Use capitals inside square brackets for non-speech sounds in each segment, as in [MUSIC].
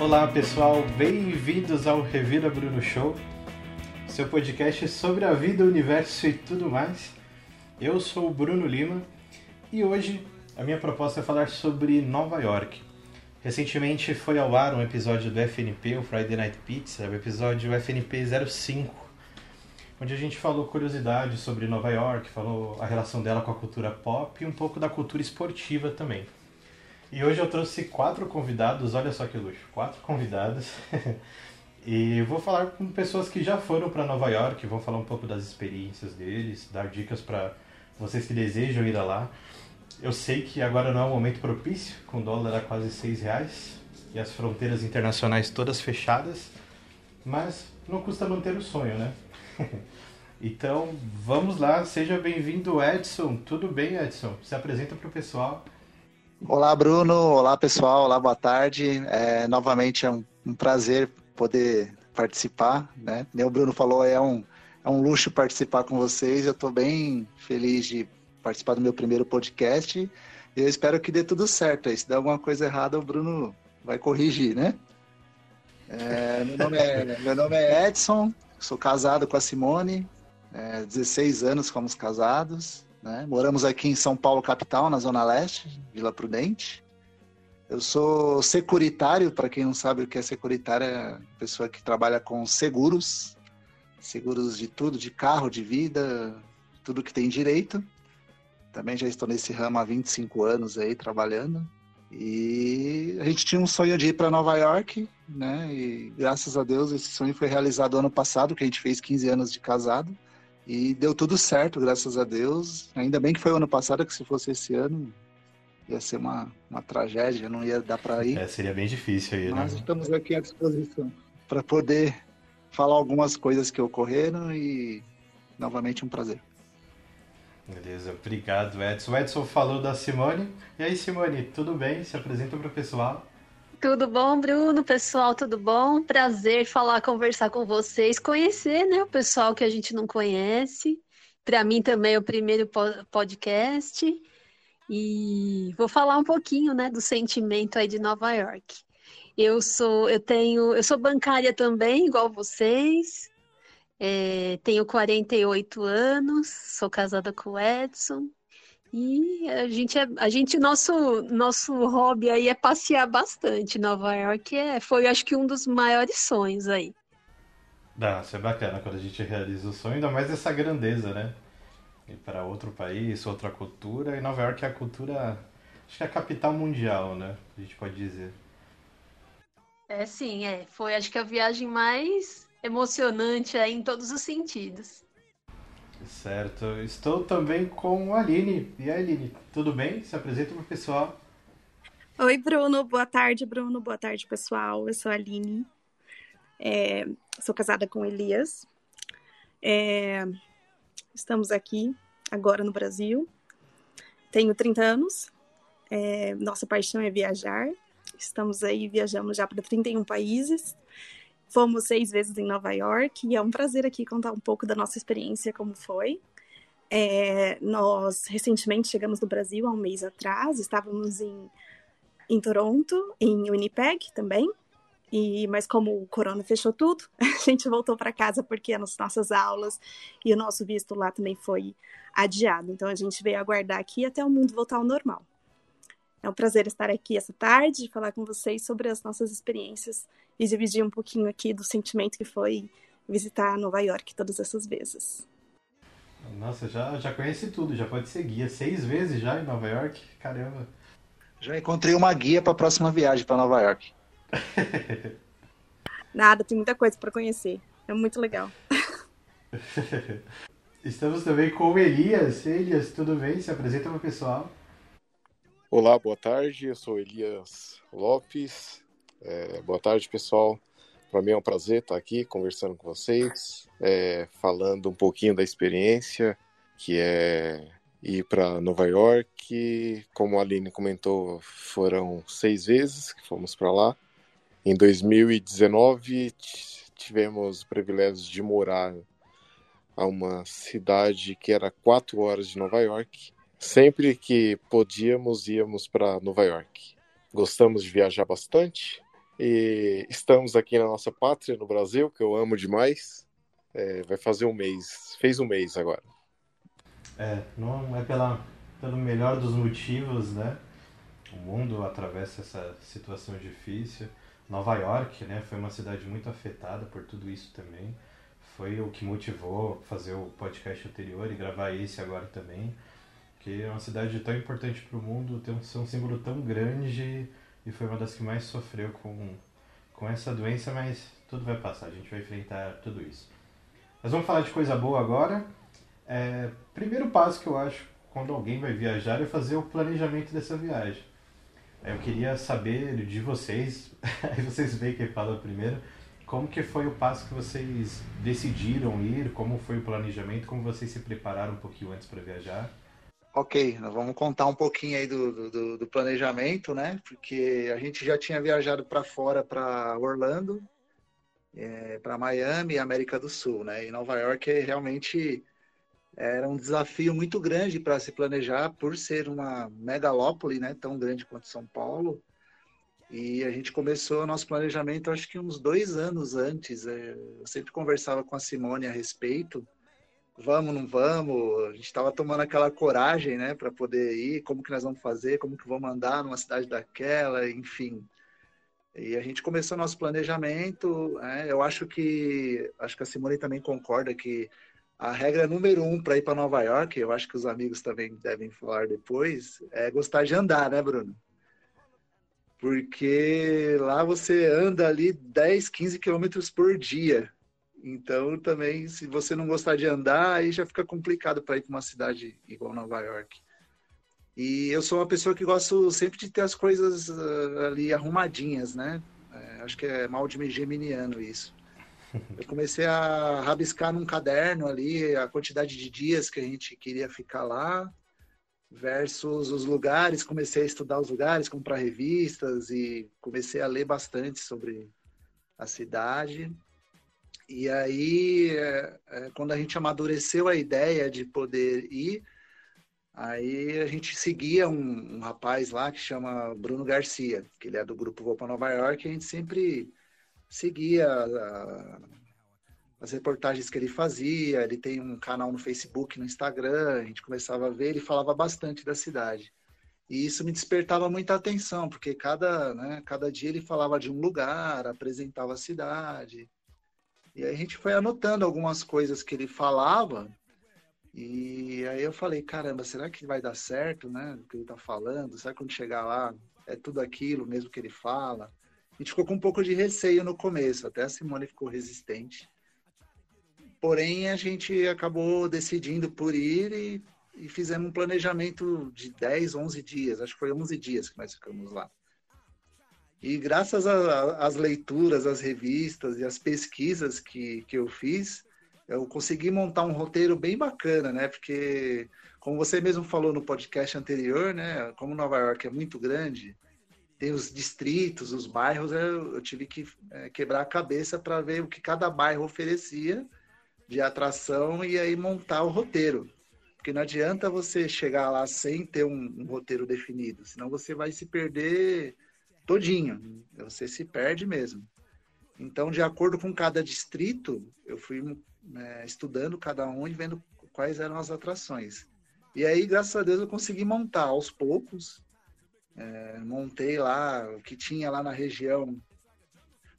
Olá pessoal, bem-vindos ao Revira Bruno Show, seu podcast sobre a vida, o universo e tudo mais. Eu sou o Bruno Lima e hoje a minha proposta é falar sobre Nova York. Recentemente foi ao ar um episódio do FNP, o Friday Night Pizza, o episódio FNP 05, onde a gente falou curiosidades sobre Nova York, falou a relação dela com a cultura pop e um pouco da cultura esportiva também. E hoje eu trouxe quatro convidados, olha só que luxo, quatro convidados. [LAUGHS] e vou falar com pessoas que já foram para Nova York, vão falar um pouco das experiências deles, dar dicas para vocês que desejam ir lá. Eu sei que agora não é um momento propício, com o dólar a quase seis reais e as fronteiras internacionais todas fechadas, mas não custa manter o sonho, né? [LAUGHS] então vamos lá, seja bem-vindo Edson. Tudo bem, Edson? Se apresenta para o pessoal. Olá, Bruno. Olá, pessoal. Olá, boa tarde. É, novamente é um, um, prazer poder participar. Né? Como o Bruno falou, é um, é um luxo participar com vocês. Eu estou bem feliz de participar do meu primeiro podcast. Eu espero que dê tudo certo. Se der alguma coisa errada, o Bruno vai corrigir, né? É, meu, nome é, [LAUGHS] meu nome é Edson, sou casado com a Simone, é, 16 anos fomos casados. Né? Moramos aqui em São Paulo, capital, na Zona Leste, Vila Prudente. Eu sou securitário, para quem não sabe o que é securitário, é pessoa que trabalha com seguros, seguros de tudo, de carro, de vida, tudo que tem direito. Também já estou nesse ramo há 25 anos aí trabalhando. E a gente tinha um sonho de ir para Nova York, né? E graças a Deus esse sonho foi realizado ano passado, que a gente fez 15 anos de casado. E deu tudo certo, graças a Deus. Ainda bem que foi o ano passado, que se fosse esse ano, ia ser uma, uma tragédia, não ia dar para ir. É, seria bem difícil aí, Mas né? estamos aqui à disposição para poder falar algumas coisas que ocorreram e novamente um prazer. Beleza, obrigado Edson. O Edson falou da Simone. E aí, Simone, tudo bem? Se apresenta para o pessoal. Tudo bom, Bruno? Pessoal, tudo bom? Prazer falar, conversar com vocês, conhecer, né, o pessoal que a gente não conhece. Para mim também é o primeiro podcast. E vou falar um pouquinho, né, do sentimento aí de Nova York. Eu sou, eu tenho, eu sou bancária também, igual vocês. É, tenho 48 anos, sou casada com o Edson. E a gente, é, a gente nosso, nosso hobby aí é passear bastante. Nova York é, foi, acho que, um dos maiores sonhos aí. Dá, isso é bacana quando a gente realiza o sonho, ainda mais essa grandeza, né? Ir para outro país, outra cultura. E Nova York é a cultura, acho que é a capital mundial, né? A gente pode dizer. É, sim, é. Foi, acho que, a viagem mais emocionante aí em todos os sentidos. Certo. Estou também com a Aline. E aí, Aline, tudo bem? Se apresenta para o pessoal. Oi, Bruno. Boa tarde, Bruno. Boa tarde, pessoal. Eu sou a Aline. É, sou casada com Elias. É, estamos aqui agora no Brasil. Tenho 30 anos. É, nossa paixão é viajar. Estamos aí, viajamos já para 31 países. Fomos seis vezes em Nova York e é um prazer aqui contar um pouco da nossa experiência, como foi. É, nós recentemente chegamos no Brasil há um mês atrás, estávamos em, em Toronto, em Winnipeg também, e, mas como o corona fechou tudo, [LAUGHS] a gente voltou para casa porque as nossas aulas e o nosso visto lá também foi adiado. Então a gente veio aguardar aqui até o mundo voltar ao normal. É um prazer estar aqui essa tarde e falar com vocês sobre as nossas experiências e dividir um pouquinho aqui do sentimento que foi visitar Nova York todas essas vezes. Nossa, já, já conhece tudo, já pode ser guia. Seis vezes já em Nova York? Caramba. Já encontrei uma guia para a próxima viagem para Nova York. [LAUGHS] Nada, tem muita coisa para conhecer. É muito legal. [LAUGHS] Estamos também com o Elias. Elias, tudo bem? Se apresenta para o pessoal. Olá, boa tarde. Eu sou Elias Lopes. É, boa tarde, pessoal. Para mim é um prazer estar aqui conversando com vocês, é, falando um pouquinho da experiência que é ir para Nova York. Como a Aline comentou, foram seis vezes que fomos para lá. Em 2019 tivemos o privilégio de morar a uma cidade que era quatro horas de Nova York Sempre que podíamos, íamos para Nova York. Gostamos de viajar bastante E estamos aqui na nossa pátria, no Brasil, que eu amo demais. É, vai fazer um mês, fez um mês agora. É, não é pela, pelo melhor dos motivos, né? O mundo atravessa essa situação difícil. Nova York, né, foi uma cidade muito afetada por tudo isso também. Foi o que motivou fazer o podcast anterior e gravar esse agora também. Que é uma cidade tão importante para o mundo, tem um, um símbolo tão grande e foi uma das que mais sofreu com, com essa doença, mas tudo vai passar, a gente vai enfrentar tudo isso. Mas vamos falar de coisa boa agora. É, primeiro passo que eu acho quando alguém vai viajar é fazer o planejamento dessa viagem. Eu queria saber de vocês, [LAUGHS] aí vocês veem quem fala primeiro, como que foi o passo que vocês decidiram ir, como foi o planejamento, como vocês se prepararam um pouquinho antes para viajar? Ok, nós vamos contar um pouquinho aí do, do, do planejamento, né? Porque a gente já tinha viajado para fora, para Orlando, é, para Miami América do Sul, né? E Nova York é realmente era um desafio muito grande para se planejar por ser uma megalópole, né, tão grande quanto São Paulo. E a gente começou o nosso planejamento, acho que uns dois anos antes. É, eu sempre conversava com a Simone a respeito. Vamos, não vamos? A gente estava tomando aquela coragem, né, para poder ir. Como que nós vamos fazer? Como que vamos andar numa cidade daquela? Enfim. E a gente começou nosso planejamento. Né, eu acho que acho que a Simone também concorda que a regra número um para ir para Nova York, eu acho que os amigos também devem falar depois, é gostar de andar, né, Bruno? Porque lá você anda ali 10, 15 quilômetros por dia. Então, também, se você não gostar de andar, aí já fica complicado para ir para uma cidade igual Nova York. E eu sou uma pessoa que gosto sempre de ter as coisas uh, ali arrumadinhas, né? É, acho que é mal de geminiano isso. Eu comecei a rabiscar num caderno ali a quantidade de dias que a gente queria ficar lá, versus os lugares. Comecei a estudar os lugares, comprar revistas e comecei a ler bastante sobre a cidade. E aí, é, é, quando a gente amadureceu a ideia de poder ir, aí a gente seguia um, um rapaz lá que chama Bruno Garcia, que ele é do grupo Vou para Nova York, e a gente sempre seguia a, as reportagens que ele fazia. Ele tem um canal no Facebook, no Instagram. A gente começava a ver, ele falava bastante da cidade. E isso me despertava muita atenção, porque cada, né, cada dia ele falava de um lugar, apresentava a cidade. E aí a gente foi anotando algumas coisas que ele falava. E aí eu falei, caramba, será que vai dar certo, né? O que ele tá falando? Será que quando chegar lá é tudo aquilo mesmo que ele fala? A gente ficou com um pouco de receio no começo, até a Simone ficou resistente. Porém, a gente acabou decidindo por ir e, e fizemos um planejamento de 10, 11 dias. Acho que foi 11 dias que nós ficamos lá. E graças às leituras, às revistas e às pesquisas que, que eu fiz, eu consegui montar um roteiro bem bacana, né? Porque, como você mesmo falou no podcast anterior, né? Como Nova York é muito grande, tem os distritos, os bairros, eu, tive que é, quebrar a cabeça para ver o que cada bairro oferecia de atração e aí montar o roteiro. Porque não adianta você chegar lá sem ter um, um roteiro definido, senão você vai se perder todinho. Você se perde mesmo. Então, de acordo com cada distrito, eu fui é, estudando cada um e vendo quais eram as atrações. E aí, graças a Deus, eu consegui montar aos poucos é, montei lá o que tinha lá na região,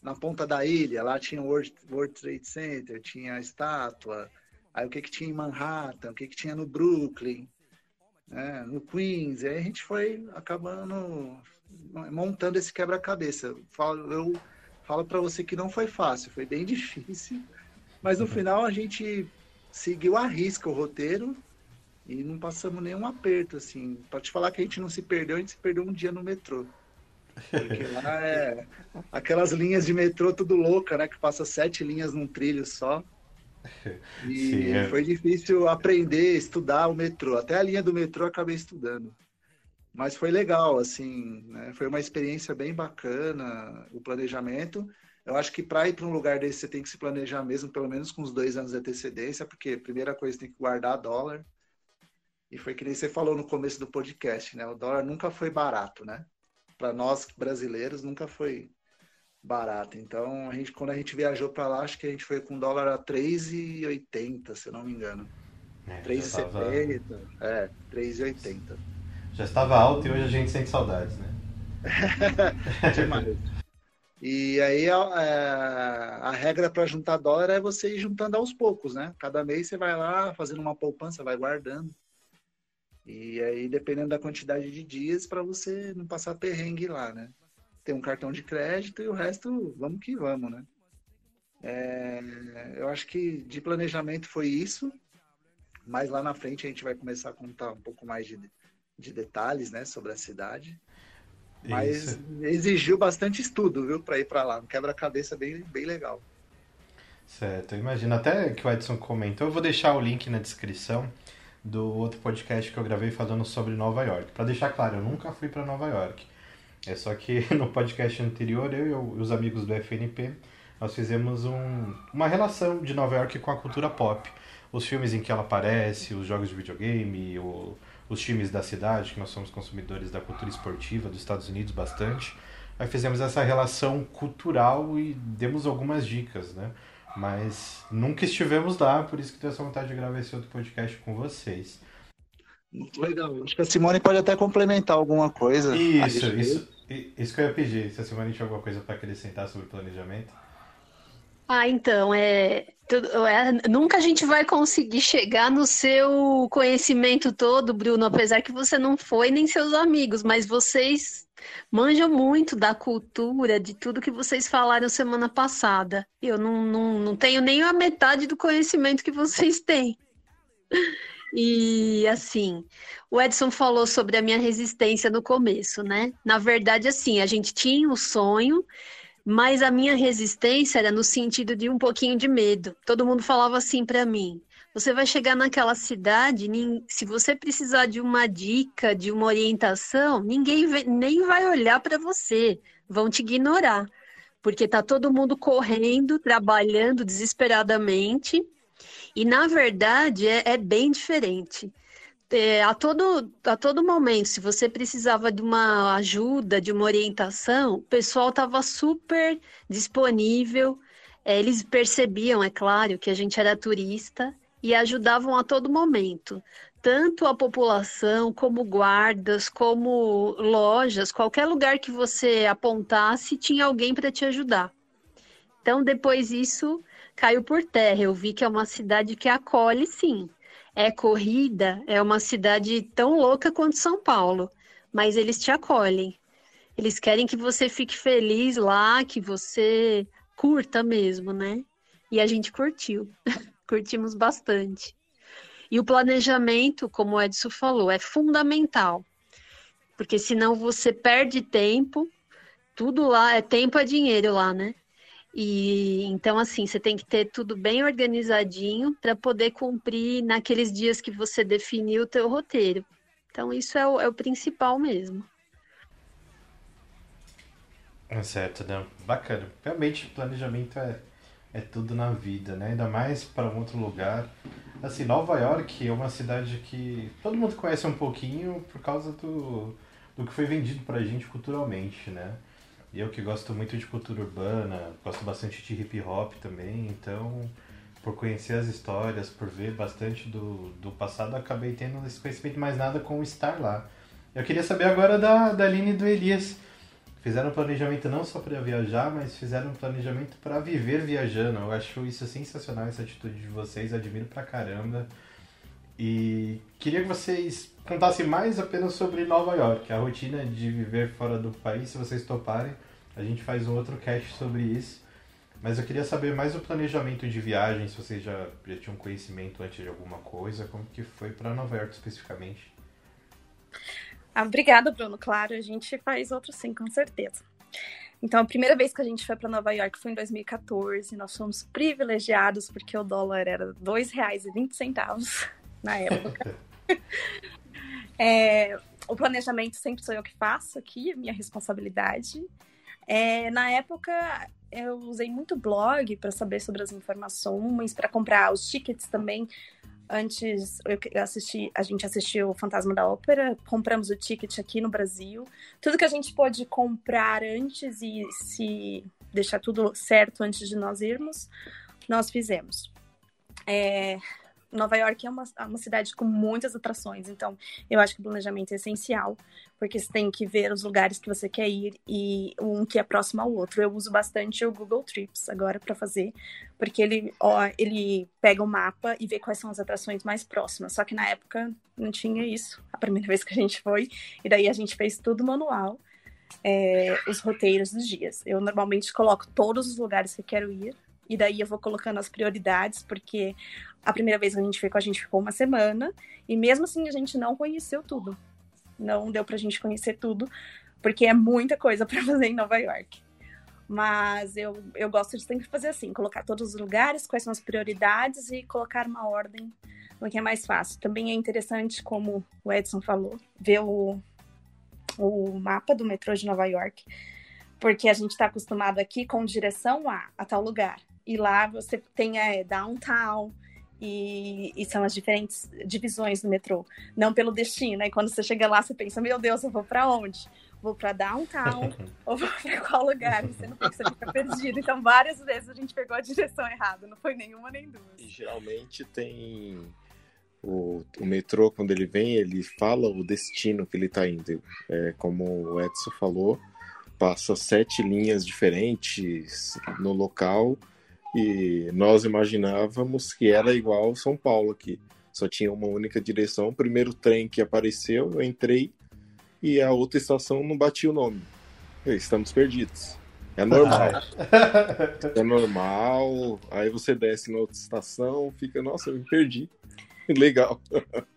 na ponta da ilha, lá tinha o World, World Trade Center, tinha a estátua, aí o que, que tinha em Manhattan, o que, que tinha no Brooklyn, né, no Queens, e aí a gente foi acabando montando esse quebra-cabeça. Eu falo, eu falo para você que não foi fácil, foi bem [LAUGHS] difícil, mas no final a gente seguiu a risca o roteiro e não passamos nenhum aperto, assim. Pra te falar que a gente não se perdeu, a gente se perdeu um dia no metrô. Porque lá [LAUGHS] é aquelas linhas de metrô tudo louca, né? Que passa sete linhas num trilho só. [LAUGHS] E Sim, é. foi difícil aprender, estudar o metrô. Até a linha do metrô eu acabei estudando. Mas foi legal, assim, né? Foi uma experiência bem bacana, o planejamento. Eu acho que para ir para um lugar desse você tem que se planejar mesmo, pelo menos com uns dois anos de antecedência, porque primeira coisa tem que guardar dólar. E foi que nem você falou no começo do podcast, né? O dólar nunca foi barato, né? Para nós brasileiros nunca foi barata. Então, a gente, quando a gente viajou para lá, acho que a gente foi com dólar a 3,80, se eu não me engano. É, 3,70. Tava... É, 3,80. Já estava alto e hoje a gente sente saudades, né? [LAUGHS] E aí a, é, a regra para juntar dólar é você ir juntando aos poucos, né? Cada mês você vai lá fazendo uma poupança, vai guardando. E aí, dependendo da quantidade de dias, para você não passar perrengue lá, né? Tem um cartão de crédito e o resto, vamos que vamos, né? É, eu acho que de planejamento foi isso, mas lá na frente a gente vai começar a contar um pouco mais de, de detalhes, né, sobre a cidade. Mas isso. exigiu bastante estudo, viu, para ir para lá. Um quebra-cabeça bem, bem legal. Certo, imagina até que o Edson comentou. Eu vou deixar o link na descrição do outro podcast que eu gravei falando sobre Nova York. Para deixar claro, eu nunca fui para Nova York. É só que [LAUGHS] no podcast anterior, eu e os amigos do FNP, nós fizemos um, uma relação de Nova York com a cultura pop. Os filmes em que ela aparece, os jogos de videogame, o, os times da cidade, que nós somos consumidores da cultura esportiva dos Estados Unidos bastante. Aí fizemos essa relação cultural e demos algumas dicas, né? Mas nunca estivemos lá, por isso que tenho essa vontade de gravar esse outro podcast com vocês. Legal. Acho que a Simone pode até complementar alguma coisa. Isso, isso, isso que eu ia pedir. Se a Simone tinha alguma coisa para acrescentar sobre planejamento. Ah, então, é, tudo, é, nunca a gente vai conseguir chegar no seu conhecimento todo, Bruno, apesar que você não foi nem seus amigos, mas vocês manjam muito da cultura, de tudo que vocês falaram semana passada. Eu não, não, não tenho nem a metade do conhecimento que vocês têm. E assim, o Edson falou sobre a minha resistência no começo, né? Na verdade, assim, a gente tinha o um sonho, mas a minha resistência era no sentido de um pouquinho de medo. Todo mundo falava assim para mim: você vai chegar naquela cidade, se você precisar de uma dica, de uma orientação, ninguém nem vai olhar para você, vão te ignorar, porque tá todo mundo correndo, trabalhando desesperadamente e na verdade é, é bem diferente. É, a, todo, a todo momento, se você precisava de uma ajuda, de uma orientação, o pessoal estava super disponível. É, eles percebiam, é claro, que a gente era turista e ajudavam a todo momento. Tanto a população, como guardas, como lojas, qualquer lugar que você apontasse, tinha alguém para te ajudar. Então, depois isso caiu por terra. Eu vi que é uma cidade que acolhe, sim. É corrida, é uma cidade tão louca quanto São Paulo, mas eles te acolhem. Eles querem que você fique feliz lá, que você curta mesmo, né? E a gente curtiu. [LAUGHS] Curtimos bastante. E o planejamento, como o Edson falou, é fundamental. Porque senão você perde tempo, tudo lá, é tempo é dinheiro lá, né? E então, assim, você tem que ter tudo bem organizadinho para poder cumprir naqueles dias que você definiu o teu roteiro. Então, isso é o, é o principal mesmo. É certo, né? Bacana. Realmente, planejamento é, é tudo na vida, né? Ainda mais para um outro lugar. Assim, Nova York é uma cidade que todo mundo conhece um pouquinho por causa do, do que foi vendido para a gente culturalmente, né? E eu que gosto muito de cultura urbana, gosto bastante de hip hop também, então por conhecer as histórias, por ver bastante do, do passado, acabei tendo esse conhecimento mais nada com estar lá. Eu queria saber agora da, da Aline e do Elias. Fizeram planejamento não só para viajar, mas fizeram planejamento para viver viajando. Eu acho isso sensacional, essa atitude de vocês, admiro pra caramba. E queria que vocês contassem mais apenas sobre Nova York, a rotina de viver fora do país, se vocês toparem. A gente faz um outro cast sobre isso. Mas eu queria saber mais o planejamento de viagem, se vocês já, já tinham conhecimento antes de alguma coisa, como que foi para Nova York especificamente. Ah, obrigada, Bruno. Claro, a gente faz outro sim, com certeza. Então, a primeira vez que a gente foi para Nova York foi em 2014. Nós fomos privilegiados porque o dólar era R$ 2,20 na época. [LAUGHS] é, o planejamento sempre sou eu que faço aqui, é minha responsabilidade. É, na época, eu usei muito blog para saber sobre as informações, para comprar os tickets também. Antes eu assisti, a gente assistiu o Fantasma da Ópera, compramos o ticket aqui no Brasil. Tudo que a gente pôde comprar antes e se deixar tudo certo antes de nós irmos, nós fizemos. É, Nova York é uma, é uma cidade com muitas atrações, então eu acho que o planejamento é essencial, porque você tem que ver os lugares que você quer ir e um que é próximo ao outro. Eu uso bastante o Google Trips agora para fazer, porque ele, ó, ele pega o mapa e vê quais são as atrações mais próximas. Só que na época não tinha isso, a primeira [LAUGHS] vez que a gente foi, e daí a gente fez tudo manual. É, os roteiros dos dias. Eu normalmente coloco todos os lugares que eu quero ir, e daí eu vou colocando as prioridades, porque a primeira vez que a gente ficou, a gente ficou uma semana, e mesmo assim a gente não conheceu tudo. Não deu pra gente conhecer tudo, porque é muita coisa [LAUGHS] para fazer em Nova York. Mas eu, eu gosto de sempre fazer assim, colocar todos os lugares, quais são as prioridades e colocar uma ordem no que é mais fácil. Também é interessante, como o Edson falou, ver o, o mapa do metrô de Nova York, porque a gente está acostumado aqui com direção a, a tal lugar. E lá você tem é, downtown, e, e, são as diferentes divisões do metrô, não pelo destino. E quando você chega lá, você pensa: meu Deus, eu vou para onde? Vou para downtown [LAUGHS] ou vou para qual lugar? Você não pensa, fica perdido. Então, várias vezes a gente pegou a direção errada, não foi nenhuma nem duas. E geralmente tem o, o metrô, quando ele vem, ele fala o destino que ele está indo. É, como o Edson falou, passa sete linhas diferentes no local e nós imaginávamos que era igual São Paulo aqui. Só tinha uma única direção. O primeiro trem que apareceu, eu entrei e a outra estação não batia o nome. Estamos perdidos. É normal. [LAUGHS] é normal. Aí você desce na outra estação, fica, nossa, eu me perdi. [LAUGHS] Legal.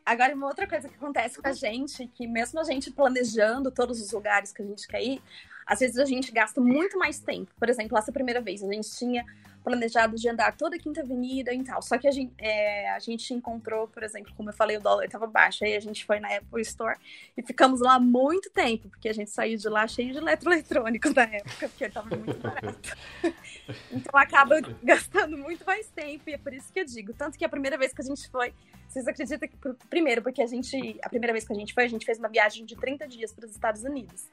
Agora, uma outra coisa que acontece com a gente, que mesmo a gente planejando todos os lugares que a gente quer ir, às vezes a gente gasta muito mais tempo. Por exemplo, essa primeira vez, a gente tinha planejado de andar toda a Quinta Avenida e tal. Só que a gente, é, a gente encontrou, por exemplo, como eu falei, o dólar estava baixo. Aí a gente foi na Apple Store e ficamos lá muito tempo, porque a gente saiu de lá cheio de eletroeletrônico na época, porque estava muito barato. [LAUGHS] então acaba gastando muito mais tempo, e é por isso que eu digo. Tanto que a primeira vez que a gente foi, vocês acreditam que, primeiro, porque a gente, a primeira vez que a gente foi, a gente fez uma viagem de 30 dias para os Estados Unidos.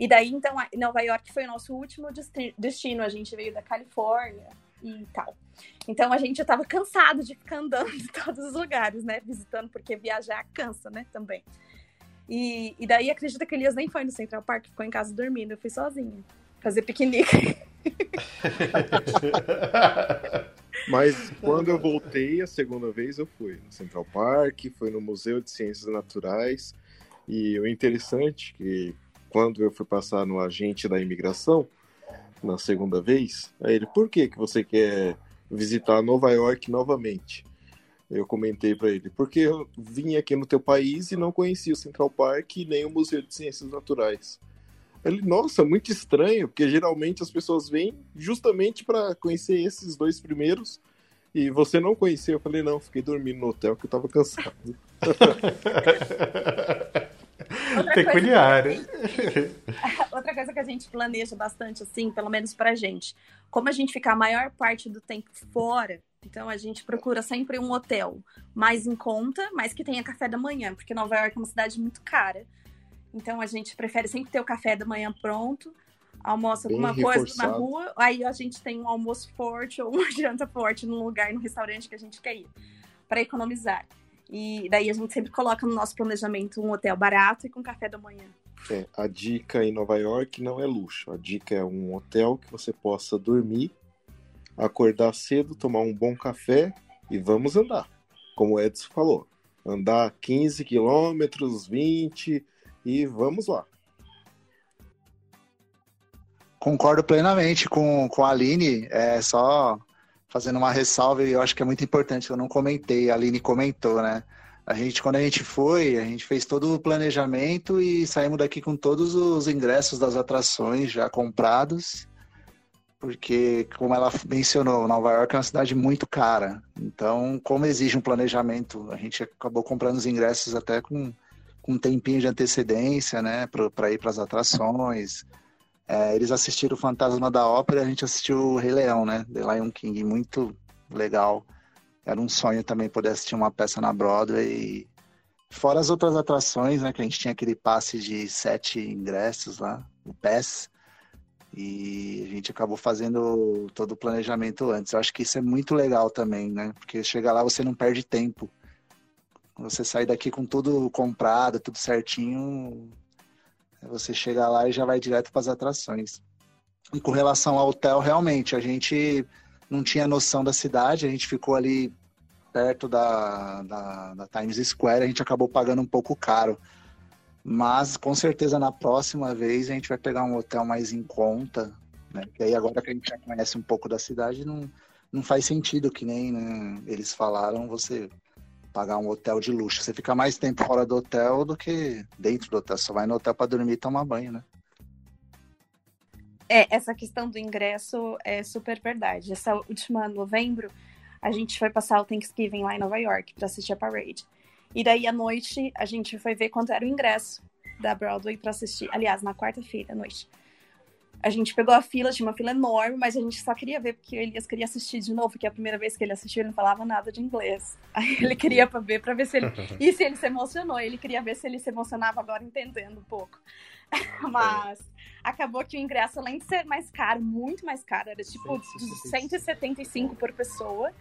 E daí, então, Nova York foi o nosso último destino. A gente veio da Califórnia e tal. Então, a gente já estava cansado de ficar andando em todos os lugares, né? Visitando, porque viajar cansa, né? Também. E, e daí, acredita que Elias nem foi no Central Park, ficou em casa dormindo. Eu fui sozinha, fazer piquenique. [LAUGHS] Mas quando eu voltei a segunda vez, eu fui no Central Park, fui no Museu de Ciências Naturais. E o interessante é que quando eu fui passar no agente da imigração, na segunda vez, aí ele, por que, que você quer visitar Nova York novamente? Eu comentei para ele, porque eu vim aqui no teu país e não conhecia o Central Park e nem o Museu de Ciências Naturais. Ele, nossa, muito estranho, porque geralmente as pessoas vêm justamente para conhecer esses dois primeiros e você não conheceu. Eu falei, não, fiquei dormindo no hotel que eu tava cansado. [LAUGHS] Peculiar. Coisa gente, [LAUGHS] outra coisa que a gente planeja bastante, assim, pelo menos pra gente, como a gente fica a maior parte do tempo fora, então a gente procura sempre um hotel mais em conta, mas que tenha café da manhã, porque Nova York é uma cidade muito cara. Então a gente prefere sempre ter o café da manhã pronto, almoça Bem alguma reforçado. coisa na rua, aí a gente tem um almoço forte ou uma [LAUGHS] janta forte num lugar, no restaurante que a gente quer ir, para economizar. E daí a gente sempre coloca no nosso planejamento um hotel barato e com café da manhã. É, a dica em Nova York não é luxo. A dica é um hotel que você possa dormir, acordar cedo, tomar um bom café e vamos andar. Como o Edson falou, andar 15 quilômetros, 20 e vamos lá. Concordo plenamente com, com a Aline. É só fazendo uma ressalva, e eu acho que é muito importante, eu não comentei, a Aline comentou, né? A gente, quando a gente foi, a gente fez todo o planejamento e saímos daqui com todos os ingressos das atrações já comprados, porque, como ela mencionou, Nova York é uma cidade muito cara. Então, como exige um planejamento, a gente acabou comprando os ingressos até com, com um tempinho de antecedência, né, para ir para as atrações. É, eles assistiram o Fantasma da Ópera, a gente assistiu o Rei Leão, né? The Lion King, muito legal. Era um sonho também poder assistir uma peça na Broadway. Fora as outras atrações, né? Que a gente tinha aquele passe de sete ingressos lá, o PES. E a gente acabou fazendo todo o planejamento antes. Eu acho que isso é muito legal também, né? Porque chega lá você não perde tempo. Você sai daqui com tudo comprado, tudo certinho, você chega lá e já vai direto para as atrações. E com relação ao hotel, realmente, a gente não tinha noção da cidade, a gente ficou ali perto da, da, da Times Square, a gente acabou pagando um pouco caro. Mas com certeza na próxima vez a gente vai pegar um hotel mais em conta, né? Porque aí agora que a gente já conhece um pouco da cidade, não, não faz sentido que nem né, eles falaram você pagar um hotel de luxo. Você fica mais tempo fora do hotel do que dentro do hotel. Só vai no hotel para dormir e tomar banho, né? É, essa questão do ingresso é super verdade. Essa última novembro, a gente foi passar o Thanksgiving lá em Nova York para assistir a parade. E daí à noite a gente foi ver quanto era o ingresso da Broadway para assistir. Aliás, na quarta-feira à noite. A gente pegou a fila, tinha uma fila enorme, mas a gente só queria ver porque o Elias queria assistir de novo, porque a primeira vez que ele assistiu ele não falava nada de inglês. [LAUGHS] Aí ele queria ver para ver se ele. [LAUGHS] E se ele se emocionou, ele queria ver se ele se emocionava agora entendendo um pouco. [LAUGHS] Mas acabou que o ingresso, além de ser mais caro, muito mais caro, era tipo de 175 por pessoa.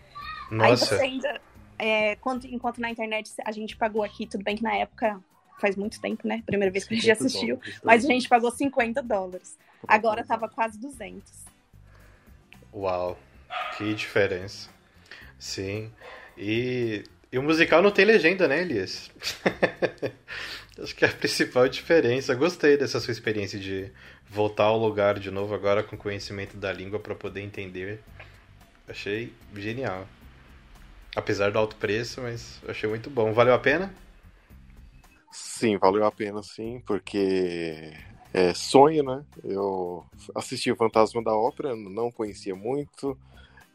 Nossa. Aí você ainda. É, enquanto, enquanto na internet a gente pagou aqui, tudo bem que na época faz muito tempo, né? Primeira vez que a gente assistiu, dólares, mas a gente pagou 50 dólares. Agora tava quase 200. Uau, que diferença. Sim. E, e o musical não tem legenda, né, Elias? [LAUGHS] Acho que é a principal diferença. Gostei dessa sua experiência de voltar ao lugar de novo agora com conhecimento da língua para poder entender. Achei genial. Apesar do alto preço, mas achei muito bom. Valeu a pena? Sim, valeu a pena sim, porque é sonho, né? Eu assisti o Fantasma da Ópera, não conhecia muito,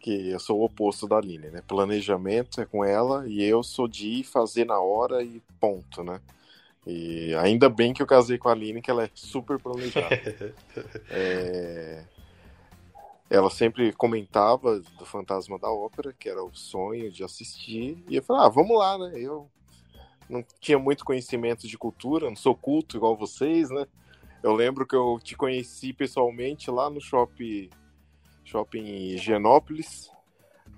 que eu sou o oposto da Aline, né? Planejamento é com ela e eu sou de ir fazer na hora e ponto, né? E ainda bem que eu casei com a Aline, que ela é super planejada. [LAUGHS] é... Ela sempre comentava do Fantasma da Ópera, que era o sonho de assistir, e eu falei, ah, vamos lá, né? Eu não tinha muito conhecimento de cultura, não sou culto igual vocês, né? Eu lembro que eu te conheci pessoalmente lá no shopping, shopping Higienópolis.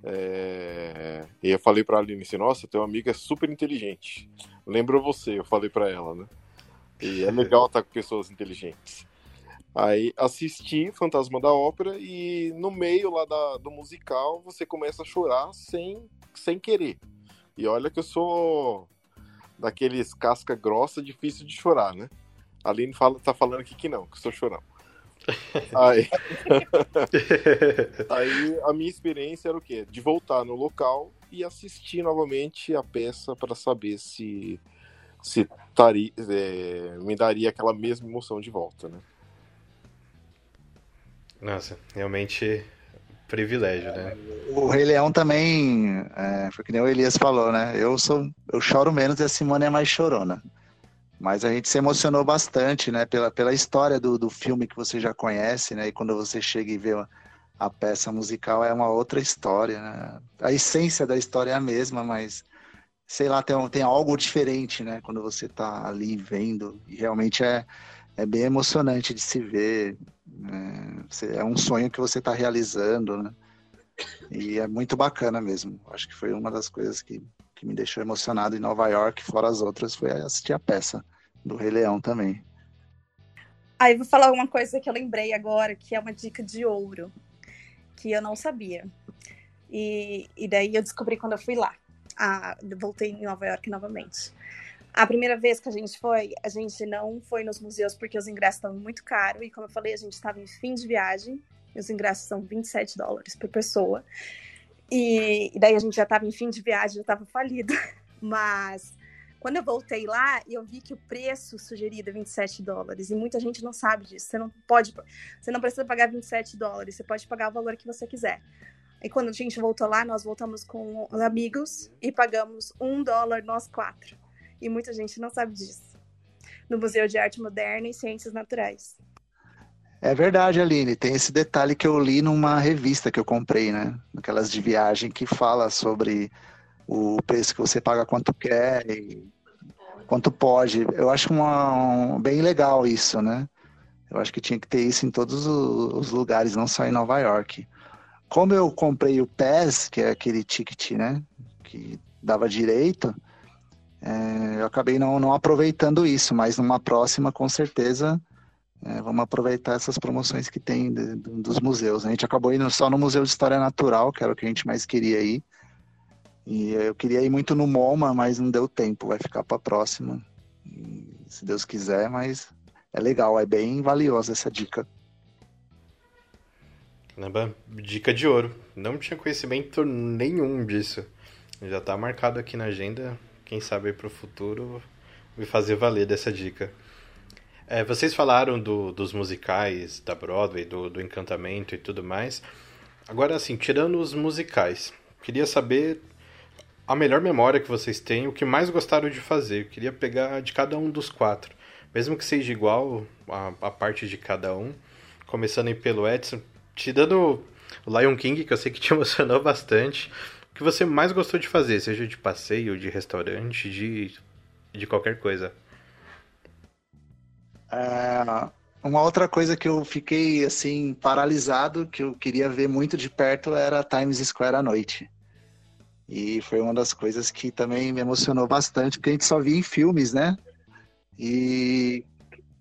É... E eu falei pra Aline assim, nossa, teu amigo é super inteligente. Lembro você, eu falei para ela, né? E é legal estar [LAUGHS] com pessoas inteligentes. Aí assisti Fantasma da Ópera e no meio lá da, do musical você começa a chorar sem, sem querer. E olha que eu sou daqueles casca grossa, difícil de chorar, né? A Aline fala, tá falando aqui que não, que sou chorão. [LAUGHS] Aí... [LAUGHS] Aí a minha experiência era o quê? De voltar no local e assistir novamente a peça para saber se se taria, é, me daria aquela mesma emoção de volta, né? Nossa, realmente privilégio, né? O Rei Leão também, é, foi que nem o Elias falou, né? Eu sou, eu choro menos e a Simone é mais chorona. Mas a gente se emocionou bastante, né? Pela, pela história do, do filme que você já conhece, né? E quando você chega e vê a, a peça musical é uma outra história, né? A essência da história é a mesma, mas sei lá, tem, tem algo diferente, né? Quando você tá ali vendo e realmente é, é bem emocionante de se ver é, é um sonho que você está realizando, né? E é muito bacana mesmo. Acho que foi uma das coisas que, que me deixou emocionado em Nova York, fora as outras, foi assistir a peça do Rei Leão também. Aí vou falar uma coisa que eu lembrei agora, que é uma dica de ouro, que eu não sabia. E, e daí eu descobri quando eu fui lá. Ah, voltei em Nova York novamente. A primeira vez que a gente foi, a gente não foi nos museus porque os ingressos estavam muito caros. E como eu falei, a gente estava em fim de viagem. E os ingressos são 27 dólares por pessoa. E, e daí a gente já estava em fim de viagem, já estava falido. [LAUGHS] Mas quando eu voltei lá, eu vi que o preço sugerido é 27 dólares. E muita gente não sabe disso. Você não pode, você não precisa pagar 27 dólares. Você pode pagar o valor que você quiser. E quando a gente voltou lá, nós voltamos com amigos e pagamos um dólar nós quatro e muita gente não sabe disso. No Museu de Arte Moderna e Ciências Naturais. É verdade, Aline. Tem esse detalhe que eu li numa revista que eu comprei, né? Aquelas de viagem que fala sobre o preço que você paga quanto quer e quanto pode. Eu acho uma, um, bem legal isso, né? Eu acho que tinha que ter isso em todos os lugares, não só em Nova York. Como eu comprei o PES, que é aquele ticket, né? Que dava direito, é, eu acabei não, não aproveitando isso, mas numa próxima, com certeza, é, vamos aproveitar essas promoções que tem de, de, dos museus. A gente acabou indo só no Museu de História Natural, que era o que a gente mais queria ir. E eu queria ir muito no MoMA, mas não deu tempo, vai ficar para a próxima. Se Deus quiser, mas é legal, é bem valiosa essa dica. Caramba, dica de ouro. Não tinha conhecimento nenhum disso. Já está marcado aqui na agenda. Quem sabe para o futuro me fazer valer dessa dica. É, vocês falaram do, dos musicais da Broadway, do, do Encantamento e tudo mais. Agora, assim, tirando os musicais, queria saber a melhor memória que vocês têm, o que mais gostaram de fazer. Eu queria pegar de cada um dos quatro, mesmo que seja igual a, a parte de cada um. Começando aí pelo Edson, te dando o Lion King, que eu sei que te [LAUGHS] emocionou bastante. O que você mais gostou de fazer, seja de passeio, de restaurante, de, de qualquer coisa? É, uma outra coisa que eu fiquei assim paralisado, que eu queria ver muito de perto, era Times Square à noite. E foi uma das coisas que também me emocionou bastante, porque a gente só via em filmes, né? E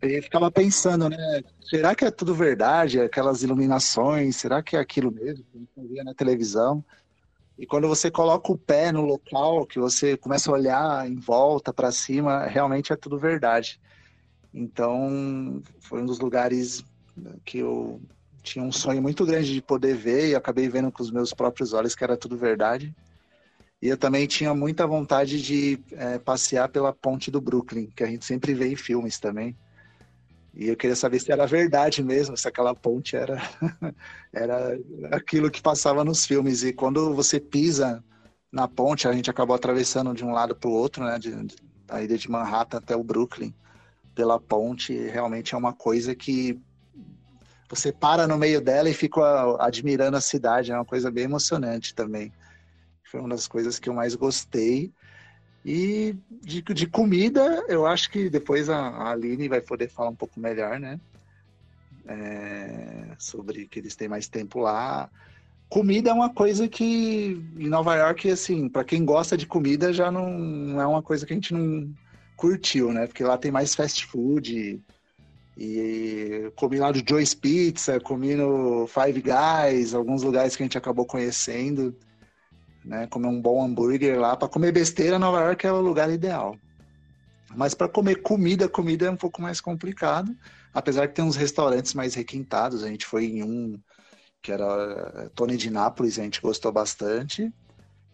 eu ficava pensando, né? Será que é tudo verdade? Aquelas iluminações, será que é aquilo mesmo que a gente via na televisão? E quando você coloca o pé no local, que você começa a olhar em volta, para cima, realmente é tudo verdade. Então, foi um dos lugares que eu tinha um sonho muito grande de poder ver e acabei vendo com os meus próprios olhos que era tudo verdade. E eu também tinha muita vontade de é, passear pela ponte do Brooklyn, que a gente sempre vê em filmes também. E eu queria saber se era verdade mesmo, se aquela ponte era, [LAUGHS] era aquilo que passava nos filmes. E quando você pisa na ponte, a gente acabou atravessando de um lado para o outro, né, de, de, da ilha de Manhattan até o Brooklyn pela ponte realmente é uma coisa que você para no meio dela e fica admirando a cidade, é uma coisa bem emocionante também. Foi uma das coisas que eu mais gostei. E de, de comida, eu acho que depois a, a Aline vai poder falar um pouco melhor, né? É, sobre que eles têm mais tempo lá. Comida é uma coisa que em Nova York, assim, para quem gosta de comida, já não é uma coisa que a gente não, curtiu, né? Porque lá tem mais fast food. E comi lá do Joe's Pizza, comi no Five Guys, alguns lugares que a gente acabou conhecendo, né? Comer um bom hambúrguer lá. Para comer besteira, Nova York é o lugar ideal. Mas para comer comida, comida é um pouco mais complicado. Apesar que tem uns restaurantes mais requintados. A gente foi em um que era eh, Tony de Nápoles, a gente gostou bastante.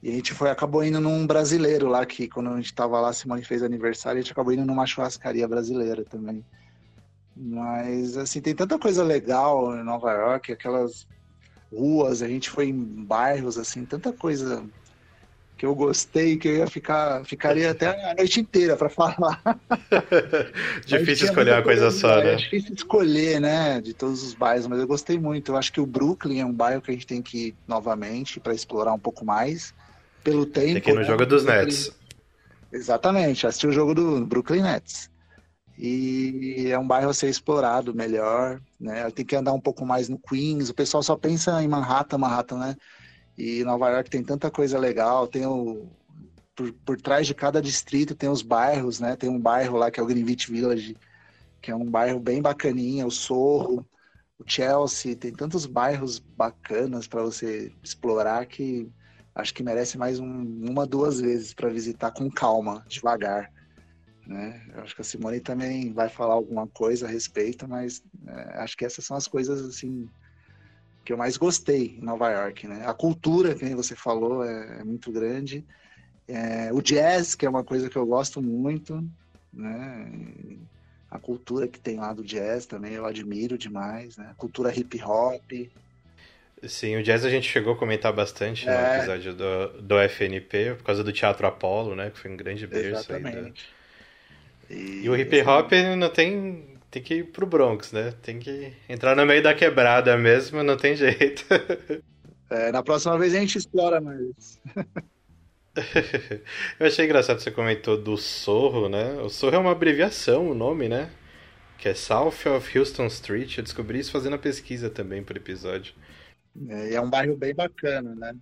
E a gente foi, acabou indo num brasileiro lá, que quando a gente tava lá, a Simone fez aniversário, a gente acabou indo numa churrascaria brasileira também. Mas, assim, tem tanta coisa legal em Nova York, aquelas ruas, a gente foi em bairros, assim, tanta coisa que eu gostei, que eu ia ficar, ficaria até a noite inteira para falar. [LAUGHS] difícil escolher uma coisa, coisa só, né? É difícil escolher, né, de todos os bairros, mas eu gostei muito. Eu acho que o Brooklyn é um bairro que a gente tem que ir novamente para explorar um pouco mais pelo tempo. Tem que ir no né? jogo dos Nets. Exatamente, assistir o jogo do Brooklyn Nets. E é um bairro a ser explorado melhor, né? Tem que andar um pouco mais no Queens. O pessoal só pensa em Manhattan, Manhattan, né? E Nova York tem tanta coisa legal. Tem o por, por trás de cada distrito tem os bairros, né? Tem um bairro lá que é o Greenwich Village, que é um bairro bem bacaninha, o Sorro, o Chelsea, tem tantos bairros bacanas para você explorar que acho que merece mais um, uma, duas vezes para visitar com calma, devagar. Né? Eu acho que a Simone também vai falar alguma coisa a respeito, mas é, acho que essas são as coisas assim que eu mais gostei em Nova York. Né? A cultura, que você falou, é, é muito grande. É, o jazz, que é uma coisa que eu gosto muito. Né? A cultura que tem lá do jazz também eu admiro demais. Né? A cultura hip hop. Sim, o jazz a gente chegou a comentar bastante é. no episódio do, do FNP, por causa do Teatro Apolo, né? Que foi um grande berço ainda. E, e o hip hop não tem. Tem que ir pro Bronx, né? Tem que entrar no meio da quebrada mesmo, não tem jeito. [LAUGHS] É, na próxima vez a gente explora mais. [LAUGHS] Eu achei engraçado que você comentou do Sorro, né? O Sorro é uma abreviação, o nome, né? que é South of Houston Street. Eu descobri isso fazendo a pesquisa também para o episódio. É, é um bairro bem bacana, né?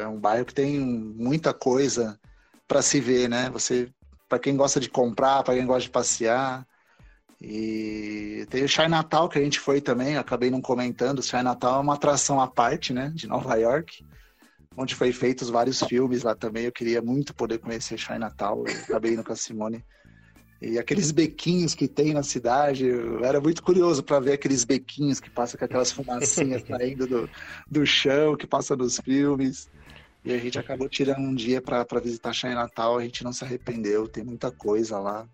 É um bairro que tem muita coisa para se ver, né? Você, para quem gosta de comprar, para quem gosta de passear. E tem o Chinatown que a gente foi também, acabei não comentando. O Chinatown é uma atração à parte, né? De Nova York, onde foi feitos vários filmes lá também. Eu queria muito poder conhecer Chinatown. Eu acabei indo com a Simone e aqueles bequinhos que tem na cidade, eu era muito curioso para ver aqueles bequinhos que passam com aquelas fumacinhas [LAUGHS] saindo do, do chão, que passa nos filmes. E a gente acabou tirando um dia para visitar Natal, a gente não se arrependeu, tem muita coisa lá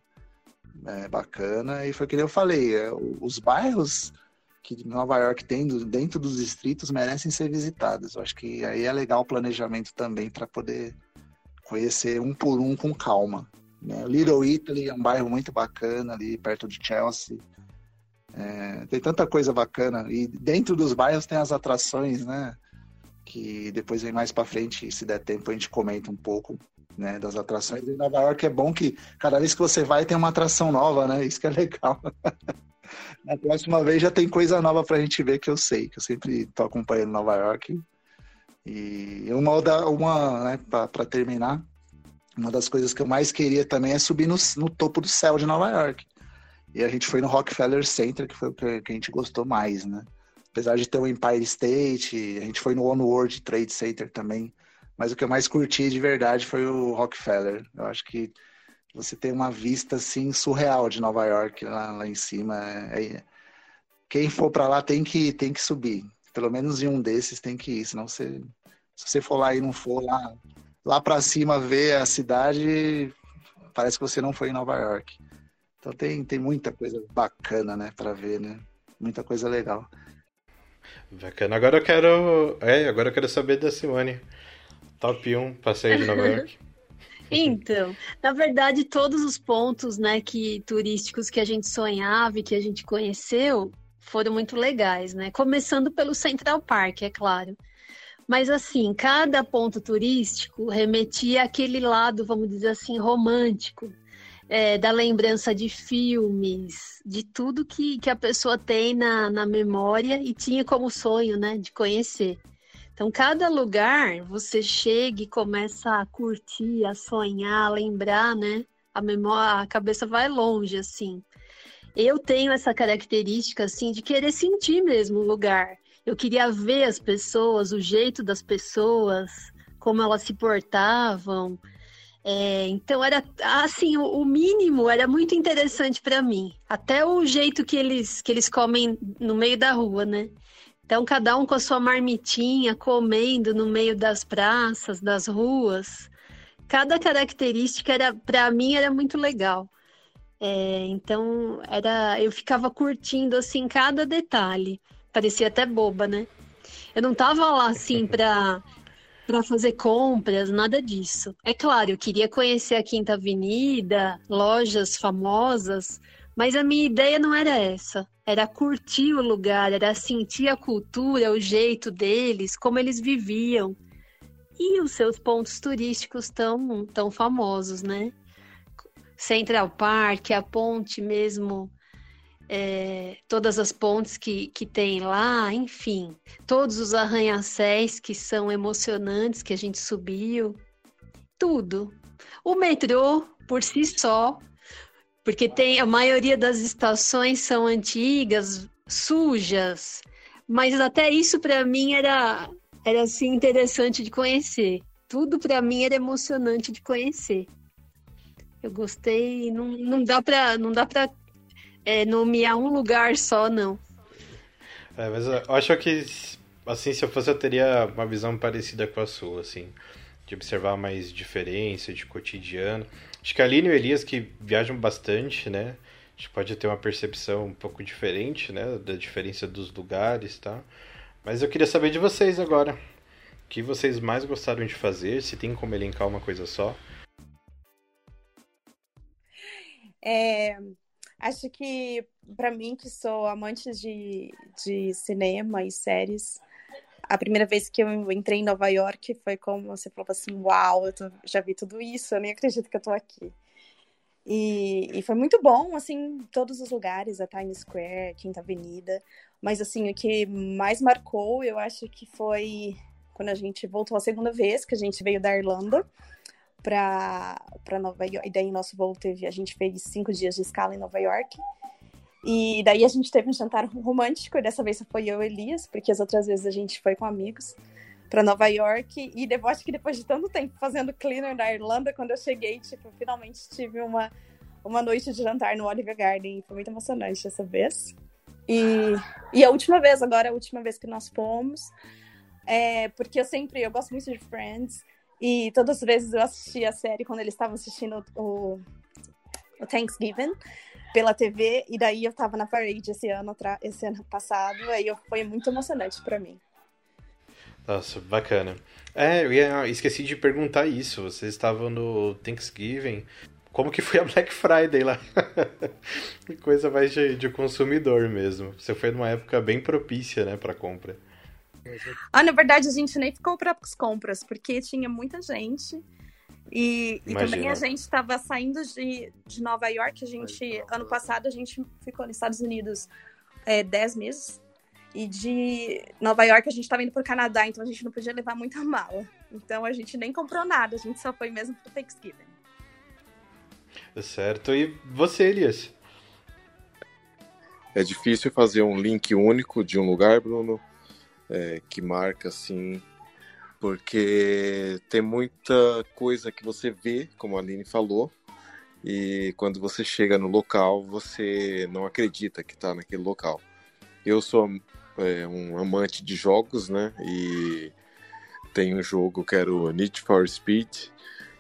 é, bacana. E foi que eu falei, é, os bairros que Nova York tem dentro dos distritos merecem ser visitados. Eu acho que aí é legal o planejamento também para poder conhecer um por um com calma. Né? Little Italy é um bairro muito bacana ali perto de Chelsea. É, tem tanta coisa bacana. E dentro dos bairros tem as atrações, né? Que depois vem mais para frente, se der tempo, a gente comenta um pouco né, das atrações. Em Nova York é bom que cada vez que você vai tem uma atração nova, né? Isso que é legal. [LAUGHS] Na próxima vez já tem coisa nova pra gente ver que eu sei, que eu sempre tô acompanhando Nova York. E uma, uma né, para terminar, uma das coisas que eu mais queria também é subir no, no topo do céu de Nova York. E a gente foi no Rockefeller Center, que foi o que, a gente gostou mais, né? Apesar de ter o Empire State, a gente foi no One World Trade Center também. Mas o que eu mais curti de verdade foi o Rockefeller. Eu acho que você tem uma vista assim surreal de Nova York lá, lá em cima. É... é quem for para lá tem que tem que subir. Pelo menos em um desses tem que ir, senão você se você for lá e não for lá lá para cima ver a cidade, parece que você não foi em Nova York. Então tem, tem muita coisa bacana, né, para ver, né? Muita coisa legal. Bacana. Agora eu quero, é, agora eu quero saber da Simone. Top 1 passeio de Nova York. [LAUGHS] Então, na verdade, todos os pontos, né, que turísticos que a gente sonhava e que a gente conheceu foram muito legais, né? Começando pelo Central Park, é claro. Mas assim, cada ponto turístico remetia àquele lado, vamos dizer assim, romântico, é, da lembrança de filmes, de tudo que, que a pessoa tem na, na memória e tinha como sonho, né, de conhecer. Então, cada lugar você chega e começa a curtir, a sonhar, a lembrar, né? A memória, a cabeça vai longe, assim. Eu tenho essa característica, assim, de querer sentir mesmo o lugar eu queria ver as pessoas, o jeito das pessoas, como elas se portavam. É, então era assim, o, o, mínimo era muito interessante para mim. Até o jeito que eles que eles comem no meio da rua, né? Então cada um com a sua marmitinha comendo no meio das praças, das ruas. Cada característica era para mim era muito legal. É, então era eu ficava curtindo assim cada detalhe parecia até boba, né? Eu não tava lá assim pra, pra fazer compras, nada disso. É claro, eu queria conhecer a Quinta Avenida, lojas famosas, mas a minha ideia não era essa. Era curtir o lugar, era sentir a cultura, o jeito deles, como eles viviam. E os seus pontos turísticos tão, tão famosos, né? Central Park, a ponte mesmo é, todas as pontes que, que tem lá, enfim, todos os arranha-céus que são emocionantes que a gente subiu, tudo. O metrô, por si só, porque tem a maioria das estações são antigas, sujas, mas até isso para mim era era assim interessante de conhecer. Tudo para mim era emocionante de conhecer. Eu gostei, não, não dá para não dá para é, nomear um lugar só, não. É, mas eu acho que, assim, se eu fosse, eu teria uma visão parecida com a sua, assim, de observar mais diferença de cotidiano. Acho que a Aline e o Elias, que viajam bastante, né? A gente pode ter uma percepção um pouco diferente, né? Da diferença dos lugares, tá? Mas eu queria saber de vocês agora. O que vocês mais gostaram de fazer? Se tem como elencar uma coisa só? É, Acho que, para mim, que sou amante de, de cinema e séries, a primeira vez que eu entrei em Nova York foi como você falou assim: Uau, eu tô, já vi tudo isso, eu nem acredito que eu tô aqui. E, e, foi muito bom, assim, todos os lugares, a Times Square, Quinta Avenida. Mas, assim, o que mais marcou, eu acho que foi quando a gente voltou a segunda vez, que a gente veio da Irlanda para Nova York. E daí, nosso voo teve, a gente fez cinco dias de escala em Nova York. E daí a gente teve um jantar [LAUGHS] romântico, e dessa vez foi eu e Elias, porque as outras vezes a gente foi com amigos para Nova York. E depois, acho que depois de tanto tempo fazendo cleaner na Irlanda, quando eu cheguei, tipo, finalmente tive uma, uma noite de jantar no Oliver Garden. Foi muito emocionante essa vez. E, e a última vez, agora a última vez que nós fomos, é, porque eu sempre, eu gosto muito de Friends, e todas as vezes eu assisti a série quando eles estavam assistindo o, o Thanksgiving pela TV, e daí eu tava na parade esse ano, esse ano passado, aí foi muito emocionante para mim. Nossa, bacana. É, eu esqueci de perguntar isso. Vocês estavam no Thanksgiving. Como que foi a Black Friday lá? [LAUGHS] Coisa mais de, de, consumidor mesmo. Você foi numa época bem propícia, né, para compra. Ah, na verdade a gente nem ficou para as compras, porque tinha muita gente. E, e também a gente estava saindo de, de Nova York. A gente, ano passado, a gente ficou nos Estados Unidos é, 10 meses. E de Nova York a gente estava indo para o Canadá, então a gente não podia levar muita mala. Então a gente nem comprou nada, a gente só foi mesmo pro Thanksgiving. Certo. E você, Elias? É difícil fazer um link único de um lugar, Bruno, é, que marca assim, porque tem muita coisa que você vê, como a Aline falou, e quando você chega no local, você não acredita que está naquele local. Eu sou é, um amante de jogos, né? E tem um jogo que era o Need for Speed,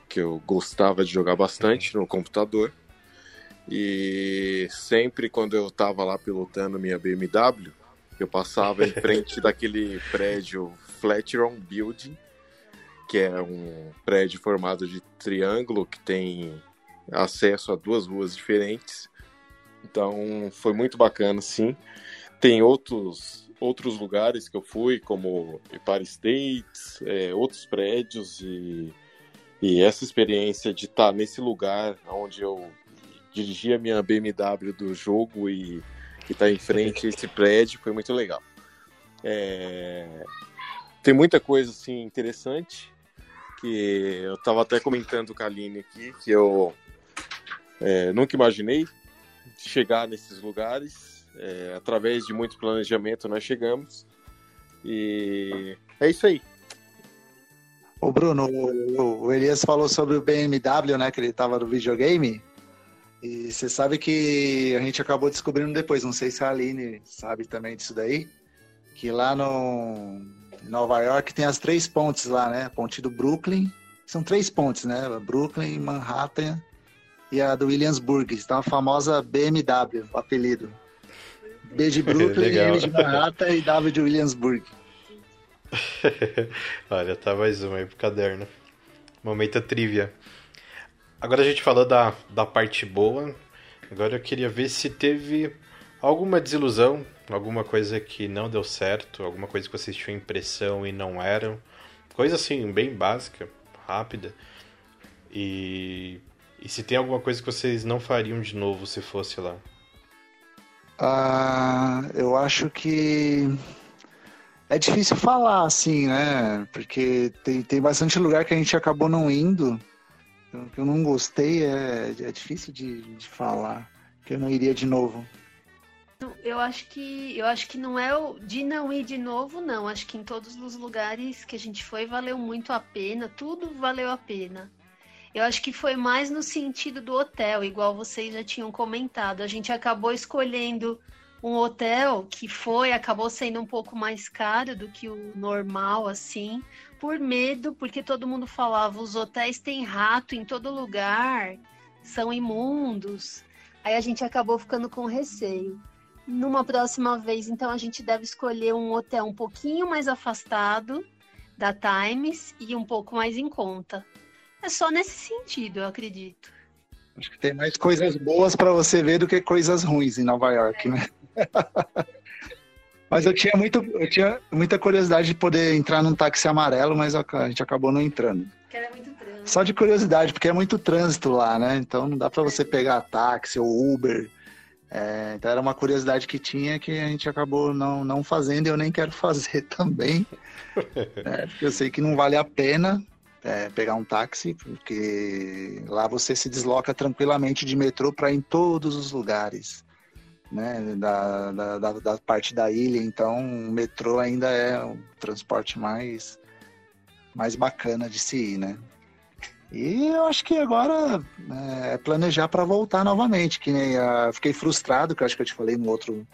que eu gostava de jogar bastante no computador. E sempre quando eu tava lá pilotando minha BMW, eu passava em frente [LAUGHS] daquele prédio Flatiron Building, que é um prédio formado de triângulo que tem acesso a duas ruas diferentes. Então foi muito bacana, sim. Tem outros outros lugares que eu fui, como Empire State, é, outros prédios e, e essa experiência de estar nesse lugar onde eu dirigi a minha BMW do jogo e estar em frente a esse prédio foi muito legal. É, tem muita coisa assim interessante que eu estava até comentando com a Aline aqui que eu é, nunca imaginei chegar nesses lugares é, através de muito planejamento nós chegamos. E é isso aí. O Bruno, o Elias falou sobre o BMW, né? Que ele estava no videogame. E você sabe que a gente acabou descobrindo depois, não sei se a Aline sabe também disso daí, que lá no Nova York tem as três pontes lá, né? A ponte do Brooklyn. São três pontes, né? Brooklyn, Manhattan e a do Williamsburg. Então a famosa BMW, o apelido. B de Brooklyn, M de Manhattan e W de Williamsburg. [LAUGHS] Olha, tá mais uma aí pro caderno. Momento trivia. Agora a gente falou da, da parte boa. Agora eu queria ver se teve alguma desilusão, alguma coisa que não deu certo, alguma coisa que vocês tinham impressão e não eram. Coisa assim, bem básica, rápida. E, e se tem alguma coisa que vocês não fariam de novo se fosse lá. Ah, eu acho que é difícil falar assim, né? Porque tem, tem bastante lugar que a gente acabou não indo. Que eu não gostei, é, é difícil de, de falar. Que eu não iria de novo. Eu acho que eu acho que não é o de não ir de novo, não. Acho que em todos os lugares que a gente foi valeu muito a pena, tudo valeu a pena. Eu acho que foi mais no sentido do hotel, igual vocês já tinham comentado. A gente acabou escolhendo um hotel que foi, acabou sendo um pouco mais caro do que o normal, assim, por medo, porque todo mundo falava: os hotéis têm rato em todo lugar, são imundos. Aí a gente acabou ficando com receio. Numa próxima vez, então, a gente deve escolher um hotel um pouquinho mais afastado da Times e um pouco mais em conta. É só nesse sentido, eu acredito. Acho que tem mais coisas boas para você ver do que coisas ruins em Nova York, né? [LAUGHS] mas eu tinha, muito, eu tinha muita curiosidade de poder entrar num táxi amarelo, mas a gente acabou não entrando. Que era muito trânsito. só de curiosidade, porque é muito trânsito lá, né? Então não dá para você pegar táxi ou Uber. É, então era uma curiosidade que tinha que a gente acabou não, não fazendo e eu nem quero [LAUGHS] fazer também. É, porque eu sei que não vale a pena é, pegar um táxi, porque lá você se desloca tranquilamente de metrô para em todos os lugares. Né, da, da, da, parte da ilha, então o metrô ainda é o transporte mais, mais bacana de se ir, né? E eu acho que agora é planejar para voltar novamente, que nem uh, fiquei frustrado, que eu acho que eu te falei no outro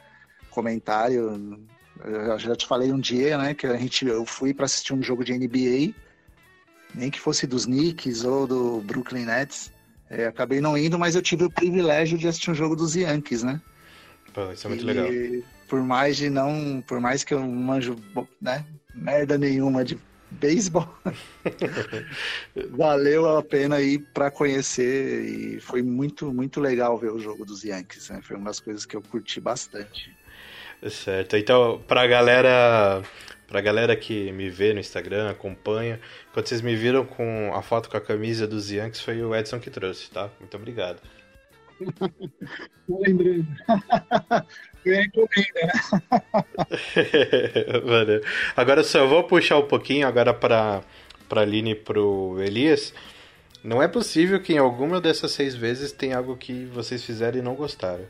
comentário, eu já te falei um dia, né, que a gente eu fui para assistir um jogo de NBA, nem que fosse dos Knicks ou do Brooklyn Nets, é, acabei não indo, mas eu tive o privilégio de assistir um jogo dos Yankees, né? Pô, isso é muito e, legal. Por mais de não, por mais que eu não manjo, né, merda nenhuma de beisebol. [LAUGHS] Valeu a pena ir para conhecer e foi muito, muito legal ver o jogo dos Yankees. Né? Foi uma das coisas que eu curti bastante. Certo. Então, pra galera, pra galera que me vê no Instagram, acompanha, quando vocês me viram com a foto com a camisa dos Yankees, foi o Edson que trouxe, tá? Muito obrigado. [LAUGHS] Lembrando. [LAUGHS] Né? [LAUGHS] Valeu. Agora só vou puxar um pouquinho agora para para Aline e pro Elias. Não é possível que em alguma dessas seis vezes tenha algo que vocês fizeram e não gostaram.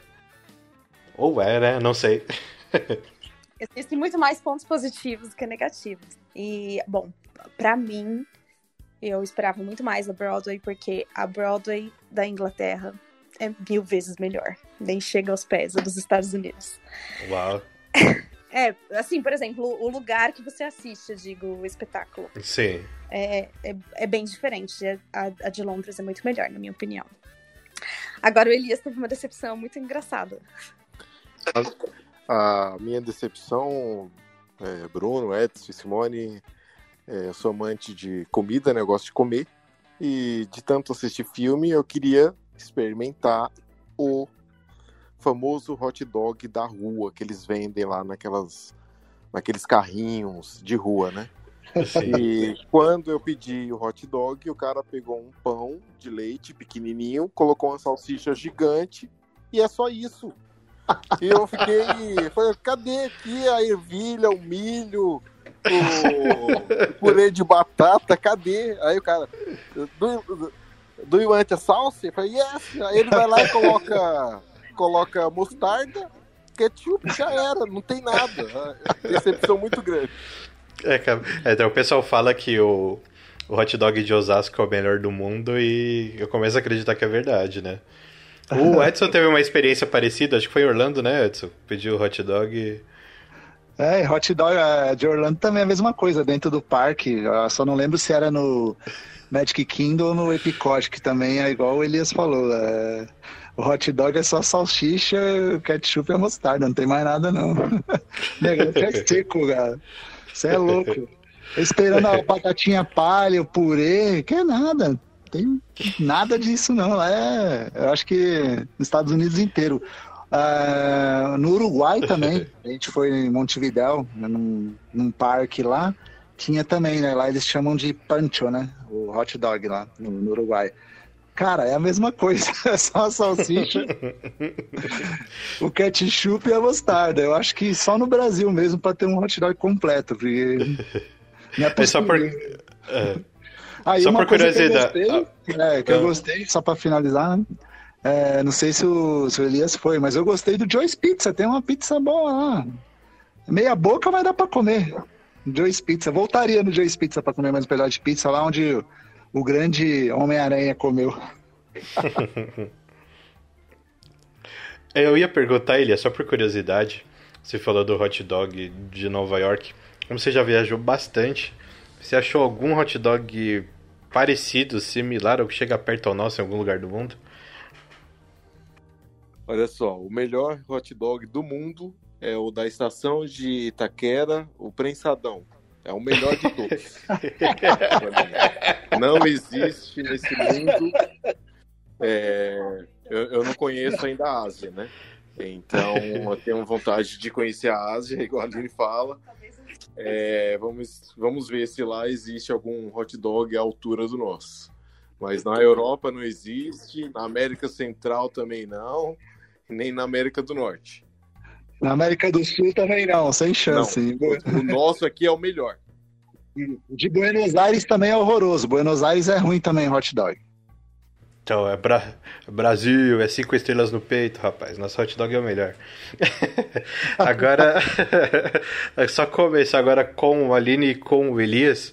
Ou é, né? Não sei. Existem muito mais pontos positivos que negativos. E, bom, para mim, eu esperava muito mais a Broadway, porque a Broadway da Inglaterra é mil vezes melhor. Nem chega aos pés dos Estados Unidos. Uau. É, assim, por exemplo, o lugar que você assiste, eu digo, o espetáculo. Sim. É, é, é bem diferente. A, a, de Londres é muito melhor, na minha opinião. Agora o Elias teve uma decepção muito engraçada. A, a minha decepção, é, Bruno, Edson, Simone, é, eu sou amante de comida, né? Eu gosto de comer. E de tanto assistir filme, eu queria experimentar o famoso hot dog da rua que eles vendem lá naquelas naqueles carrinhos de rua, né? E quando eu pedi o hot dog, o cara pegou um pão de leite pequenininho, colocou uma salsicha gigante e é só isso. E eu fiquei, falei, cadê aqui a ervilha, o milho, o purê de batata, cadê? Aí o cara, do, you want a salsa? Eu falei, yes. Aí ele vai lá e coloca, coloca mostarda, ketchup, já era, não tem nada. Decepção muito grande. É, cara. É, então, o pessoal fala que o, o hot dog de Osasco é o melhor do mundo e eu começo a acreditar que é verdade, né? O [LAUGHS] Edson teve uma experiência parecida, acho que foi em Orlando, né, Edson? Pediu hot dog. É, hot dog é, de Orlando também é a mesma coisa, dentro do parque. Eu só não lembro se era no Magic Kingdom no Epicote, que também é igual o Elias falou. É... O hot dog é só salsicha, ketchup e mostarda, não tem mais nada não. [LAUGHS] Negócio é seco, cara. Você é louco. Esperando a [LAUGHS] batatinha palha, o purê, que é nada. Tem nada disso não. É, eu acho que nos Estados Unidos inteiro. Uh, no Uruguai também, [LAUGHS] a gente foi em Montevidéu, num, num parque lá, tinha também, né? Lá eles chamam de pancho, né? O hot dog lá no, no Uruguai. Cara, é a mesma coisa, [LAUGHS] é só a salsicha, o ketchup e a mostarda. Eu acho que só no Brasil mesmo para ter um hot dog completo, porque não é É só por. É. Aí Só uma por coisa que eu curiosidade. gostei, é, que eu Ah. gostei, só pra finalizar, né? É, não sei se o, se o Elias foi, mas eu gostei do Joyce Pizza, tem uma pizza boa lá. Meia boca, mas dá pra comer. Joyce Pizza, voltaria no Joyce Pizza pra comer mais um pedaço de pizza lá onde o, grande Homem-Aranha comeu. [LAUGHS] Eu ia perguntar, Elias, só por curiosidade. Você falou do hot dog de Nova York. Como você já viajou bastante, você achou algum hot dog parecido, similar ou que chega perto ao nosso em algum lugar do mundo? Olha só, o melhor hot dog do mundo é o da estação de Itaquera, o prensadão. É o melhor de todos. [LAUGHS] não existe nesse mundo. é, eu, eu não conheço ainda a Ásia, né? Então eu tenho vontade de conhecer a Ásia, [LAUGHS] igual a Aline fala. É, vamos, vamos ver se lá existe algum hot dog à altura do nosso. Mas na Europa não existe, na América Central também não, nem na América do Norte. Na América do Sul também não, sem chance. Não, o nosso aqui é o melhor. [LAUGHS] De Buenos Aires também é horroroso. Buenos Aires é ruim também, hot dog. Então, é Bra Brasil, é cinco estrelas no peito, rapaz. Nosso hot dog é o melhor. [LAUGHS] agora, [LAUGHS] só começar agora com o Aline e com o Elias.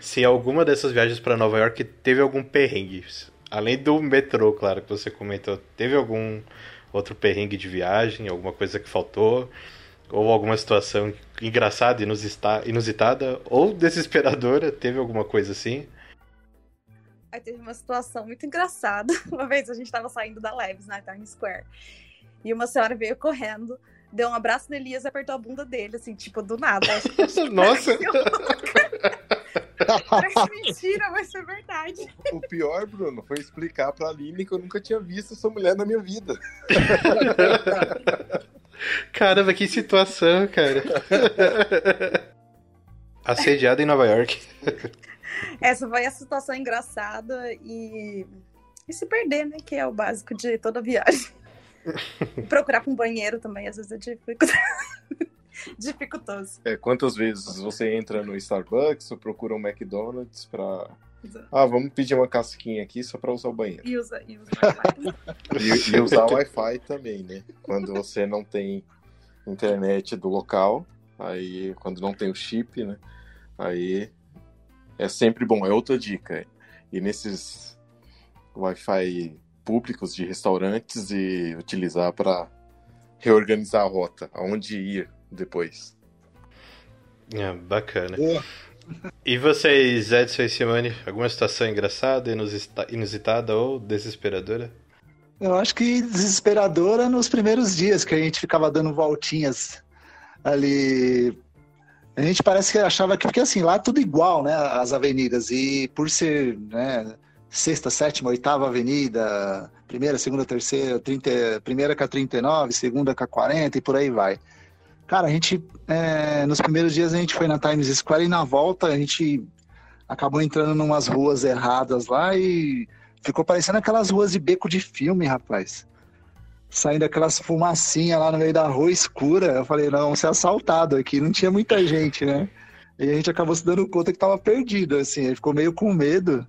Se alguma dessas viagens para Nova York teve algum perrengue, além do metrô, claro, que você comentou, teve algum outro perrengue de viagem, alguma coisa que faltou, ou alguma situação engraçada, inusitada ou desesperadora, teve alguma coisa assim? Aí teve uma situação muito engraçada. [LAUGHS] Uma vez a gente estava saindo da Leves na Times Square. E uma senhora veio correndo, deu um abraço no Elias e apertou a bunda dele, assim, tipo, do nada. [LAUGHS] Nossa! [LAUGHS] Parece [LAUGHS] mentira, mas é verdade. O pior, Bruno, foi explicar pra Aline que eu nunca tinha visto essa mulher na minha vida. Caramba, que situação, cara. Assediada em Nova York. Essa foi a situação engraçada e, e se perder, né? Que é o básico de toda viagem. [LAUGHS] Procurar com um banheiro também, às vezes é dificultoso. [LAUGHS] dificultoso. É, quantas vezes você entra no Starbucks ou procura um McDonald's pra. Ah, vamos pedir uma casquinha aqui só pra usar o banheiro. E, usa, e, usa [LAUGHS] e, e usar o [LAUGHS] Wi-Fi também, né? Quando você não tem internet do local, aí quando não tem o chip, né? Aí é sempre bom, é outra dica. E nesses Wi-Fi públicos de restaurantes e utilizar para reorganizar a rota, aonde ir depois. É, bacana. Boa. E vocês, Edson e Simone, alguma situação engraçada, inusitada ou desesperadora? Eu acho que desesperadora nos primeiros dias, que a gente ficava dando voltinhas ali a gente parece que achava que, porque assim, lá é tudo igual, né, as avenidas, e por ser, né, sexta, sétima, oitava avenida, primeira, segunda, terceira, trinta, primeira com a 39, segunda com a 40 e por aí vai. Cara, a gente, é, nos primeiros dias a gente foi na Times Square e na volta a gente acabou entrando em umas ruas erradas lá e ficou parecendo aquelas ruas de beco de filme, rapaz saindo aquelas fumacinhas lá no meio da rua escura. Eu falei, não, vamos ser assaltado aqui. Não tinha muita gente, né? E a gente acabou se dando conta que tava perdido, assim. Ele ficou meio com medo.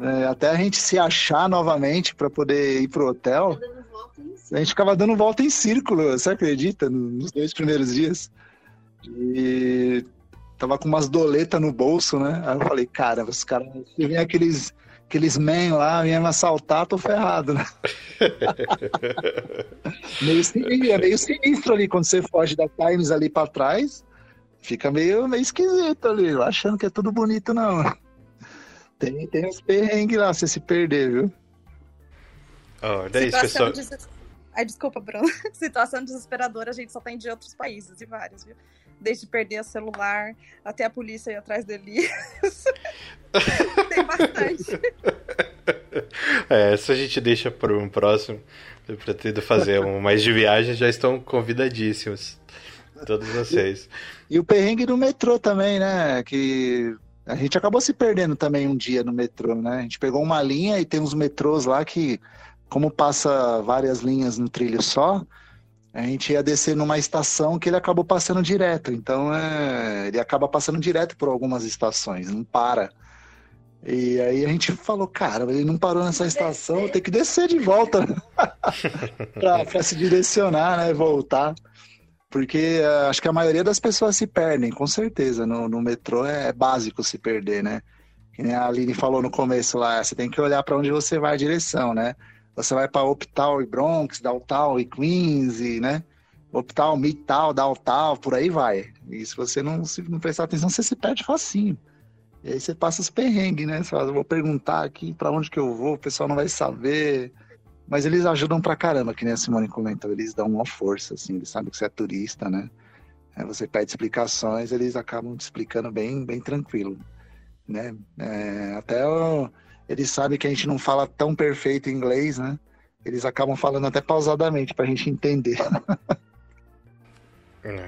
Né? Até a gente se achar novamente para poder ir pro hotel. A gente ficava dando volta em círculo, você acredita? Nos dois primeiros dias. E tava com umas doletas no bolso, né? Aí eu falei, cara, os caras, se vem aqueles aqueles men lá vêm me assaltar, tô ferrado, né? [LAUGHS] meio sinistro, é meio sinistro ali quando você foge da Times ali para trás. Fica meio, meio esquisito ali, achando que é tudo bonito, não. Tem, tem uns perrengues lá, você se perder, viu? Oh, daí, pessoal. Des... Ai, desculpa, Bruno. [LAUGHS] Situação desesperadora a gente só tem de outros países e vários, viu? Desde perder o celular até a polícia ir atrás dele. [LAUGHS] tem bastante. [LAUGHS] É, essa a gente deixa para um próximo. Eu pretendo fazer um mais de viagem, já estão convidadíssimos. Todos vocês. E o perrengue do metrô também, né? Que a gente acabou se perdendo também um dia no metrô, né? A gente pegou uma linha e tem uns metrôs lá que, como passa várias linhas no trilho só, a gente ia descer numa estação que ele acabou passando direto. Então, é, ele acaba passando direto por algumas estações, não para. E aí a gente falou, cara, ele não parou nessa estação, tem que descer de volta [LAUGHS] para se direcionar, né? Voltar. Porque uh, acho que a maioria das pessoas se perdem, com certeza. No, no metrô é básico se perder, né? Que nem a Aline falou no começo lá, você tem que olhar para onde você vai a direção, né? Você vai para Optal e Bronx, Downtown e Queens, e, né? Optal, Midtown, Downtown, por aí vai. E se você não, se não prestar atenção, você se perde facinho. E aí você passa os perrengues, né? Você fala, vou perguntar aqui para onde que eu vou, o pessoal não vai saber. Mas eles ajudam pra caramba, que nem a Simone comentou, eles dão uma força, assim, eles sabem que você é turista, né? Aí você pede explicações, eles acabam te explicando bem, bem tranquilo, né? É, até o, eles sabem que a gente não fala tão perfeito inglês, né? Eles acabam falando até pausadamente pra gente entender. [LAUGHS]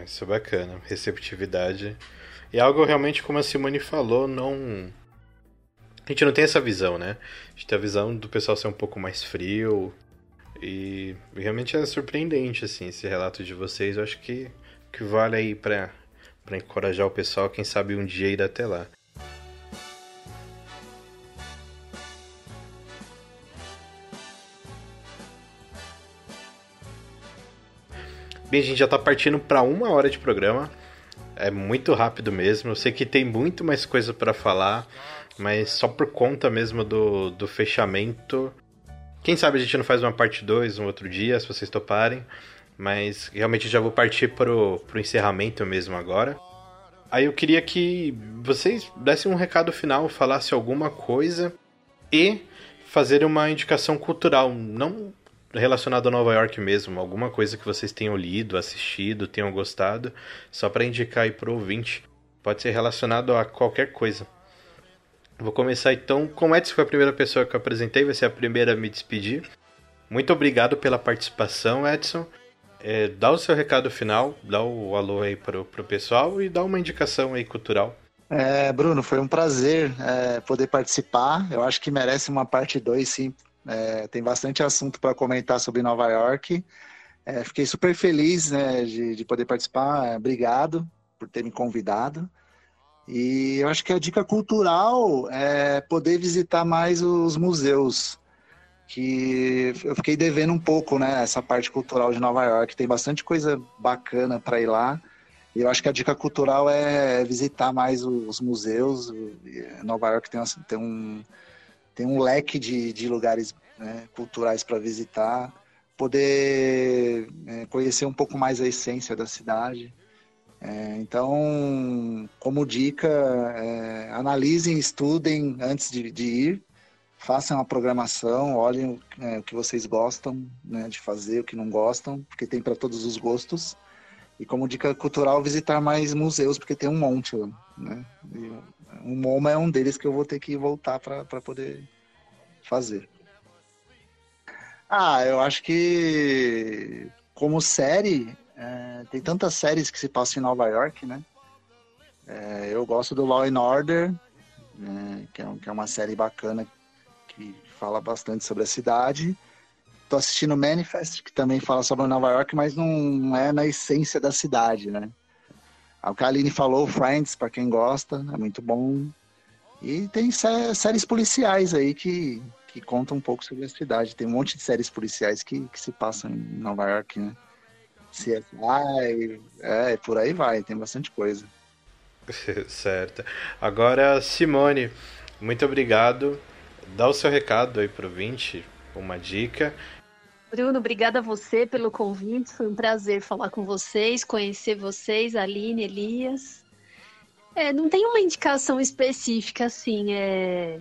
Isso é bacana, receptividade. E algo realmente, como a Simone falou, não. A gente não tem essa visão, né? Gente tem a visão do pessoal ser um pouco mais frio. E realmente é surpreendente, assim, esse relato de vocês. Eu acho que, que vale aí pra, pra encorajar o pessoal, quem sabe um dia ir até lá. Bem, a gente já tá partindo para uma hora de programa. É muito rápido mesmo. Eu sei que tem muito mais coisa para falar, mas só por conta mesmo do, do fechamento. Quem sabe a gente não faz uma parte 2 um outro dia, se vocês toparem. Mas realmente já vou partir pro, pro encerramento mesmo agora. Aí eu queria que vocês dessem um recado final, falassem alguma coisa e fazer uma indicação cultural, não relacionado a Nova York mesmo, alguma coisa que vocês tenham lido, assistido, tenham gostado, só para indicar aí pro ouvinte. Pode ser relacionado a qualquer coisa. Vou começar então com o Edson, foi a primeira pessoa que eu apresentei, vai ser a primeira a me despedir. Muito obrigado pela participação, Edson. É, dá o seu recado final, dá o alô aí pro, pro pessoal e dá uma indicação aí cultural. É, Bruno, foi um prazer é, poder participar. Eu acho que merece uma parte 2, sim, é, tem bastante assunto para comentar sobre Nova York. É, fiquei super feliz né, de, de, poder participar. Obrigado por ter me convidado. E eu acho que a dica cultural é poder visitar mais os museus, que eu fiquei devendo um pouco, né? Essa parte cultural de Nova York. Tem bastante coisa bacana para ir lá. E eu acho que a dica cultural é visitar mais os museus. Nova York tem, tem um tem um leque de, de lugares né, culturais para visitar, poder é, conhecer um pouco mais a essência da cidade. É, então, como dica, é, analisem, estudem antes de, de, ir, façam a programação, olhem é, o que vocês gostam né, de fazer, o que não gostam, porque tem para todos os gostos. E como dica cultural, visitar mais museus, porque tem um monte. Né? o MoMA é um deles que eu vou ter que voltar para poder fazer. Ah, eu acho que como série, é, tem tantas séries que se passam em Nova York, né? É, eu gosto do Law and Order, né, que, é, que, é, uma série bacana que fala bastante sobre a cidade. Tô assistindo Manifest, que também fala sobre Nova York, mas não é na essência da cidade, né? O que a Aline falou, Friends, para quem gosta, é muito bom. E tem sé séries policiais aí que, que contam um pouco sobre a cidade. Tem um monte de séries policiais que, que se passam em Nova York, né? CSI, é, por aí vai, tem bastante coisa. [LAUGHS] certo. Agora, Simone, muito obrigado. Dá o seu recado aí pro 20, uma dica. Bruno, obrigada a você pelo convite. Foi um prazer falar com vocês, conhecer vocês, Aline, Elias. É, não tem uma indicação específica, assim. É...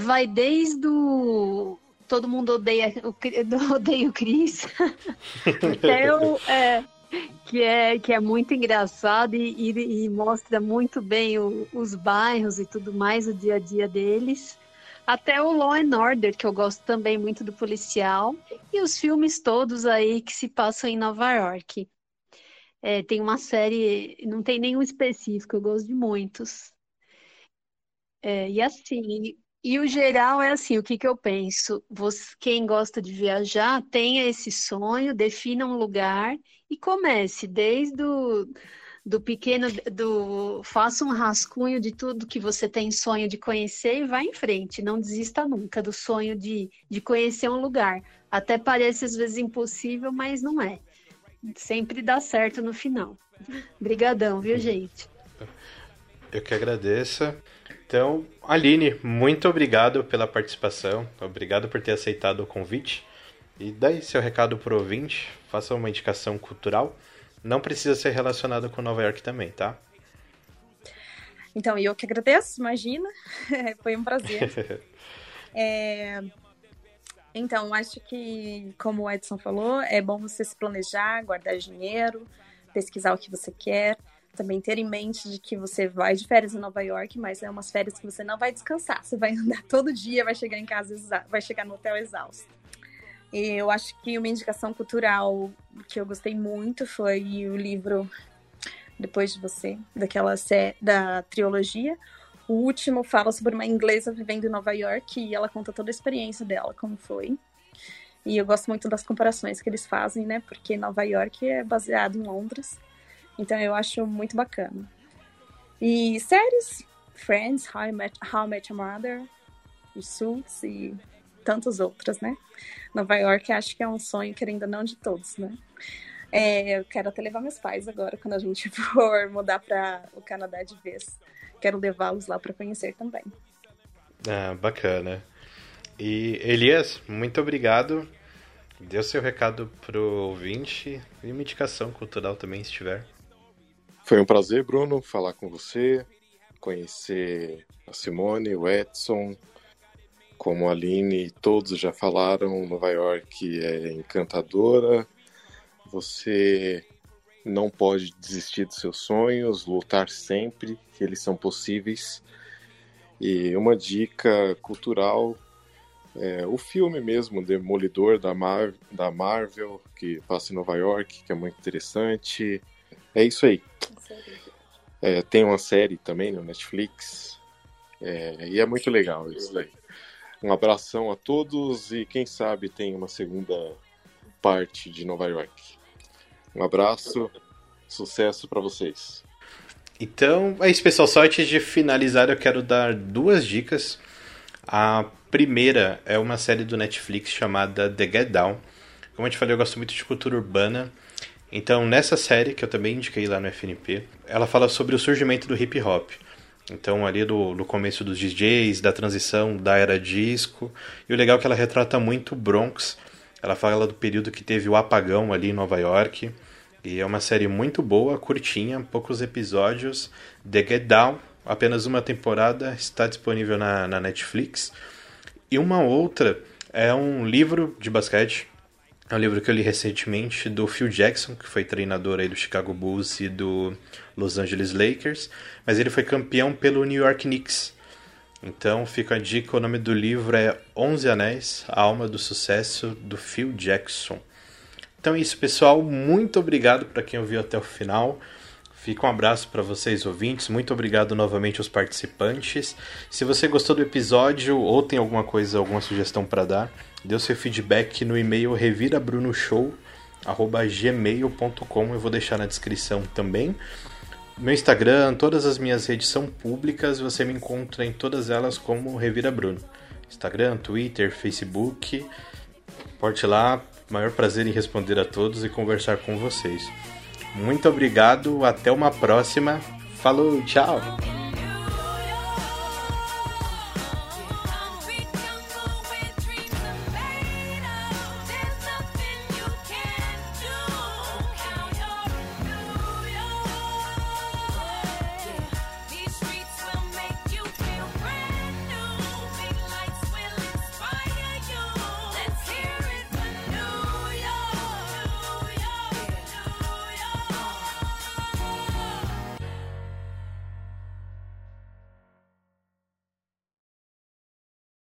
Vai desde o. Todo mundo odeia o, [LAUGHS] odeia o Cris. até [LAUGHS] o. É, que é, que é muito engraçado e, e, e mostra muito bem o, os bairros e tudo mais, o dia a dia deles. Até o Law and Order, que eu gosto também muito do policial. E os filmes todos aí que se passam em Nova York. É, tem uma série, não tem nenhum específico, eu gosto de muitos. É, e assim, e o geral é assim, o que, que eu penso? Você, quem gosta de viajar, tenha esse sonho, defina um lugar e comece desde o do pequeno, do faça um rascunho de tudo que você tem sonho de conhecer e vá em frente. Não desista nunca do sonho de, de conhecer um lugar. Até parece às vezes impossível, mas não é. Sempre dá certo no final. Obrigadão, viu, gente? Eu que agradeço. Então, Aline, muito obrigado pela participação. Obrigado por ter aceitado o convite. E daí seu recado pro ouvinte, faça uma indicação cultural não precisa ser relacionado com Nova York também, tá? Então, eu que agradeço, imagina. [LAUGHS] Foi um prazer. [LAUGHS] é... Então, acho que, como o Edson falou, é bom você se planejar, guardar dinheiro, pesquisar o que você quer, também ter em mente de que você vai de férias em Nova York, mas é umas férias que você não vai descansar. Você vai [LAUGHS] andar todo dia, vai chegar em casa, vai chegar no hotel exausto. Eu acho que uma indicação cultural que eu gostei muito foi o livro Depois de Você, daquela série, da trilogia, O último fala sobre uma inglesa vivendo em Nova York e ela conta toda a experiência dela, como foi. E eu gosto muito das comparações que eles fazem, né? Porque Nova York é baseado em Londres. Então eu acho muito bacana. E séries, Friends, How I Met, How I Met Your Mother, e Suits e tantas outras, né? Nova York acho que é um sonho, querendo ou não, de todos, né? É, eu quero até levar meus pais agora, quando a gente [LAUGHS] for mudar para o Canadá de vez. Quero levá-los lá para conhecer também. Ah, bacana. E Elias, muito obrigado. O seu recado pro ouvinte e uma indicação cultural também, se tiver. Foi um prazer, Bruno, falar com você, conhecer a Simone, o Edson, como a Aline, todos já falaram, Nova York é encantadora. Você não pode desistir dos seus sonhos, lutar sempre, que eles são possíveis. E uma dica cultural, é, o filme mesmo, Demolidor da, Mar da Marvel, que passa em Nova York, que é muito interessante. É isso aí. É, tem uma série também no Netflix. É, e é muito legal isso daí. Um abração a todos e quem sabe tem uma segunda parte de Nova York. Um abraço, sucesso para vocês. Então, é isso, pessoal. Só antes de finalizar, eu quero dar duas dicas. A primeira é uma série do Netflix chamada The Get Down. Como eu te falei, eu gosto muito de cultura urbana. Então, nessa série, que eu também indiquei lá no FNP, ela fala sobre o surgimento do hip hop. Então, ali do, do começo dos DJs, da transição da era disco. E o legal é que ela retrata muito o Bronx. Ela fala do período que teve o apagão ali em Nova York. E é uma série muito boa, curtinha, poucos episódios. The Get Down, apenas uma temporada, está disponível na, na Netflix. E uma outra é um livro de basquete. É um livro que eu li recentemente do Phil Jackson, que foi treinador aí do Chicago Bulls e do Los Angeles Lakers, mas ele foi campeão pelo New York Knicks. Então fica a dica, o nome do livro é Onze Anéis, a Alma do Sucesso, do Phil Jackson. Então é isso, pessoal. Muito obrigado para quem ouviu até o final. Fica um abraço para vocês ouvintes. Muito obrigado novamente aos participantes. Se você gostou do episódio ou tem alguma coisa, alguma sugestão para dar, o seu feedback no e-mail revirabrunoshow@gmail.com. Eu vou deixar na descrição também. Meu Instagram, todas as minhas redes são públicas, você me encontra em todas elas como Revira Bruno. Instagram, Twitter, Facebook. Porte lá, maior prazer em responder a todos e conversar com vocês. Muito obrigado, até uma próxima. Falou, tchau!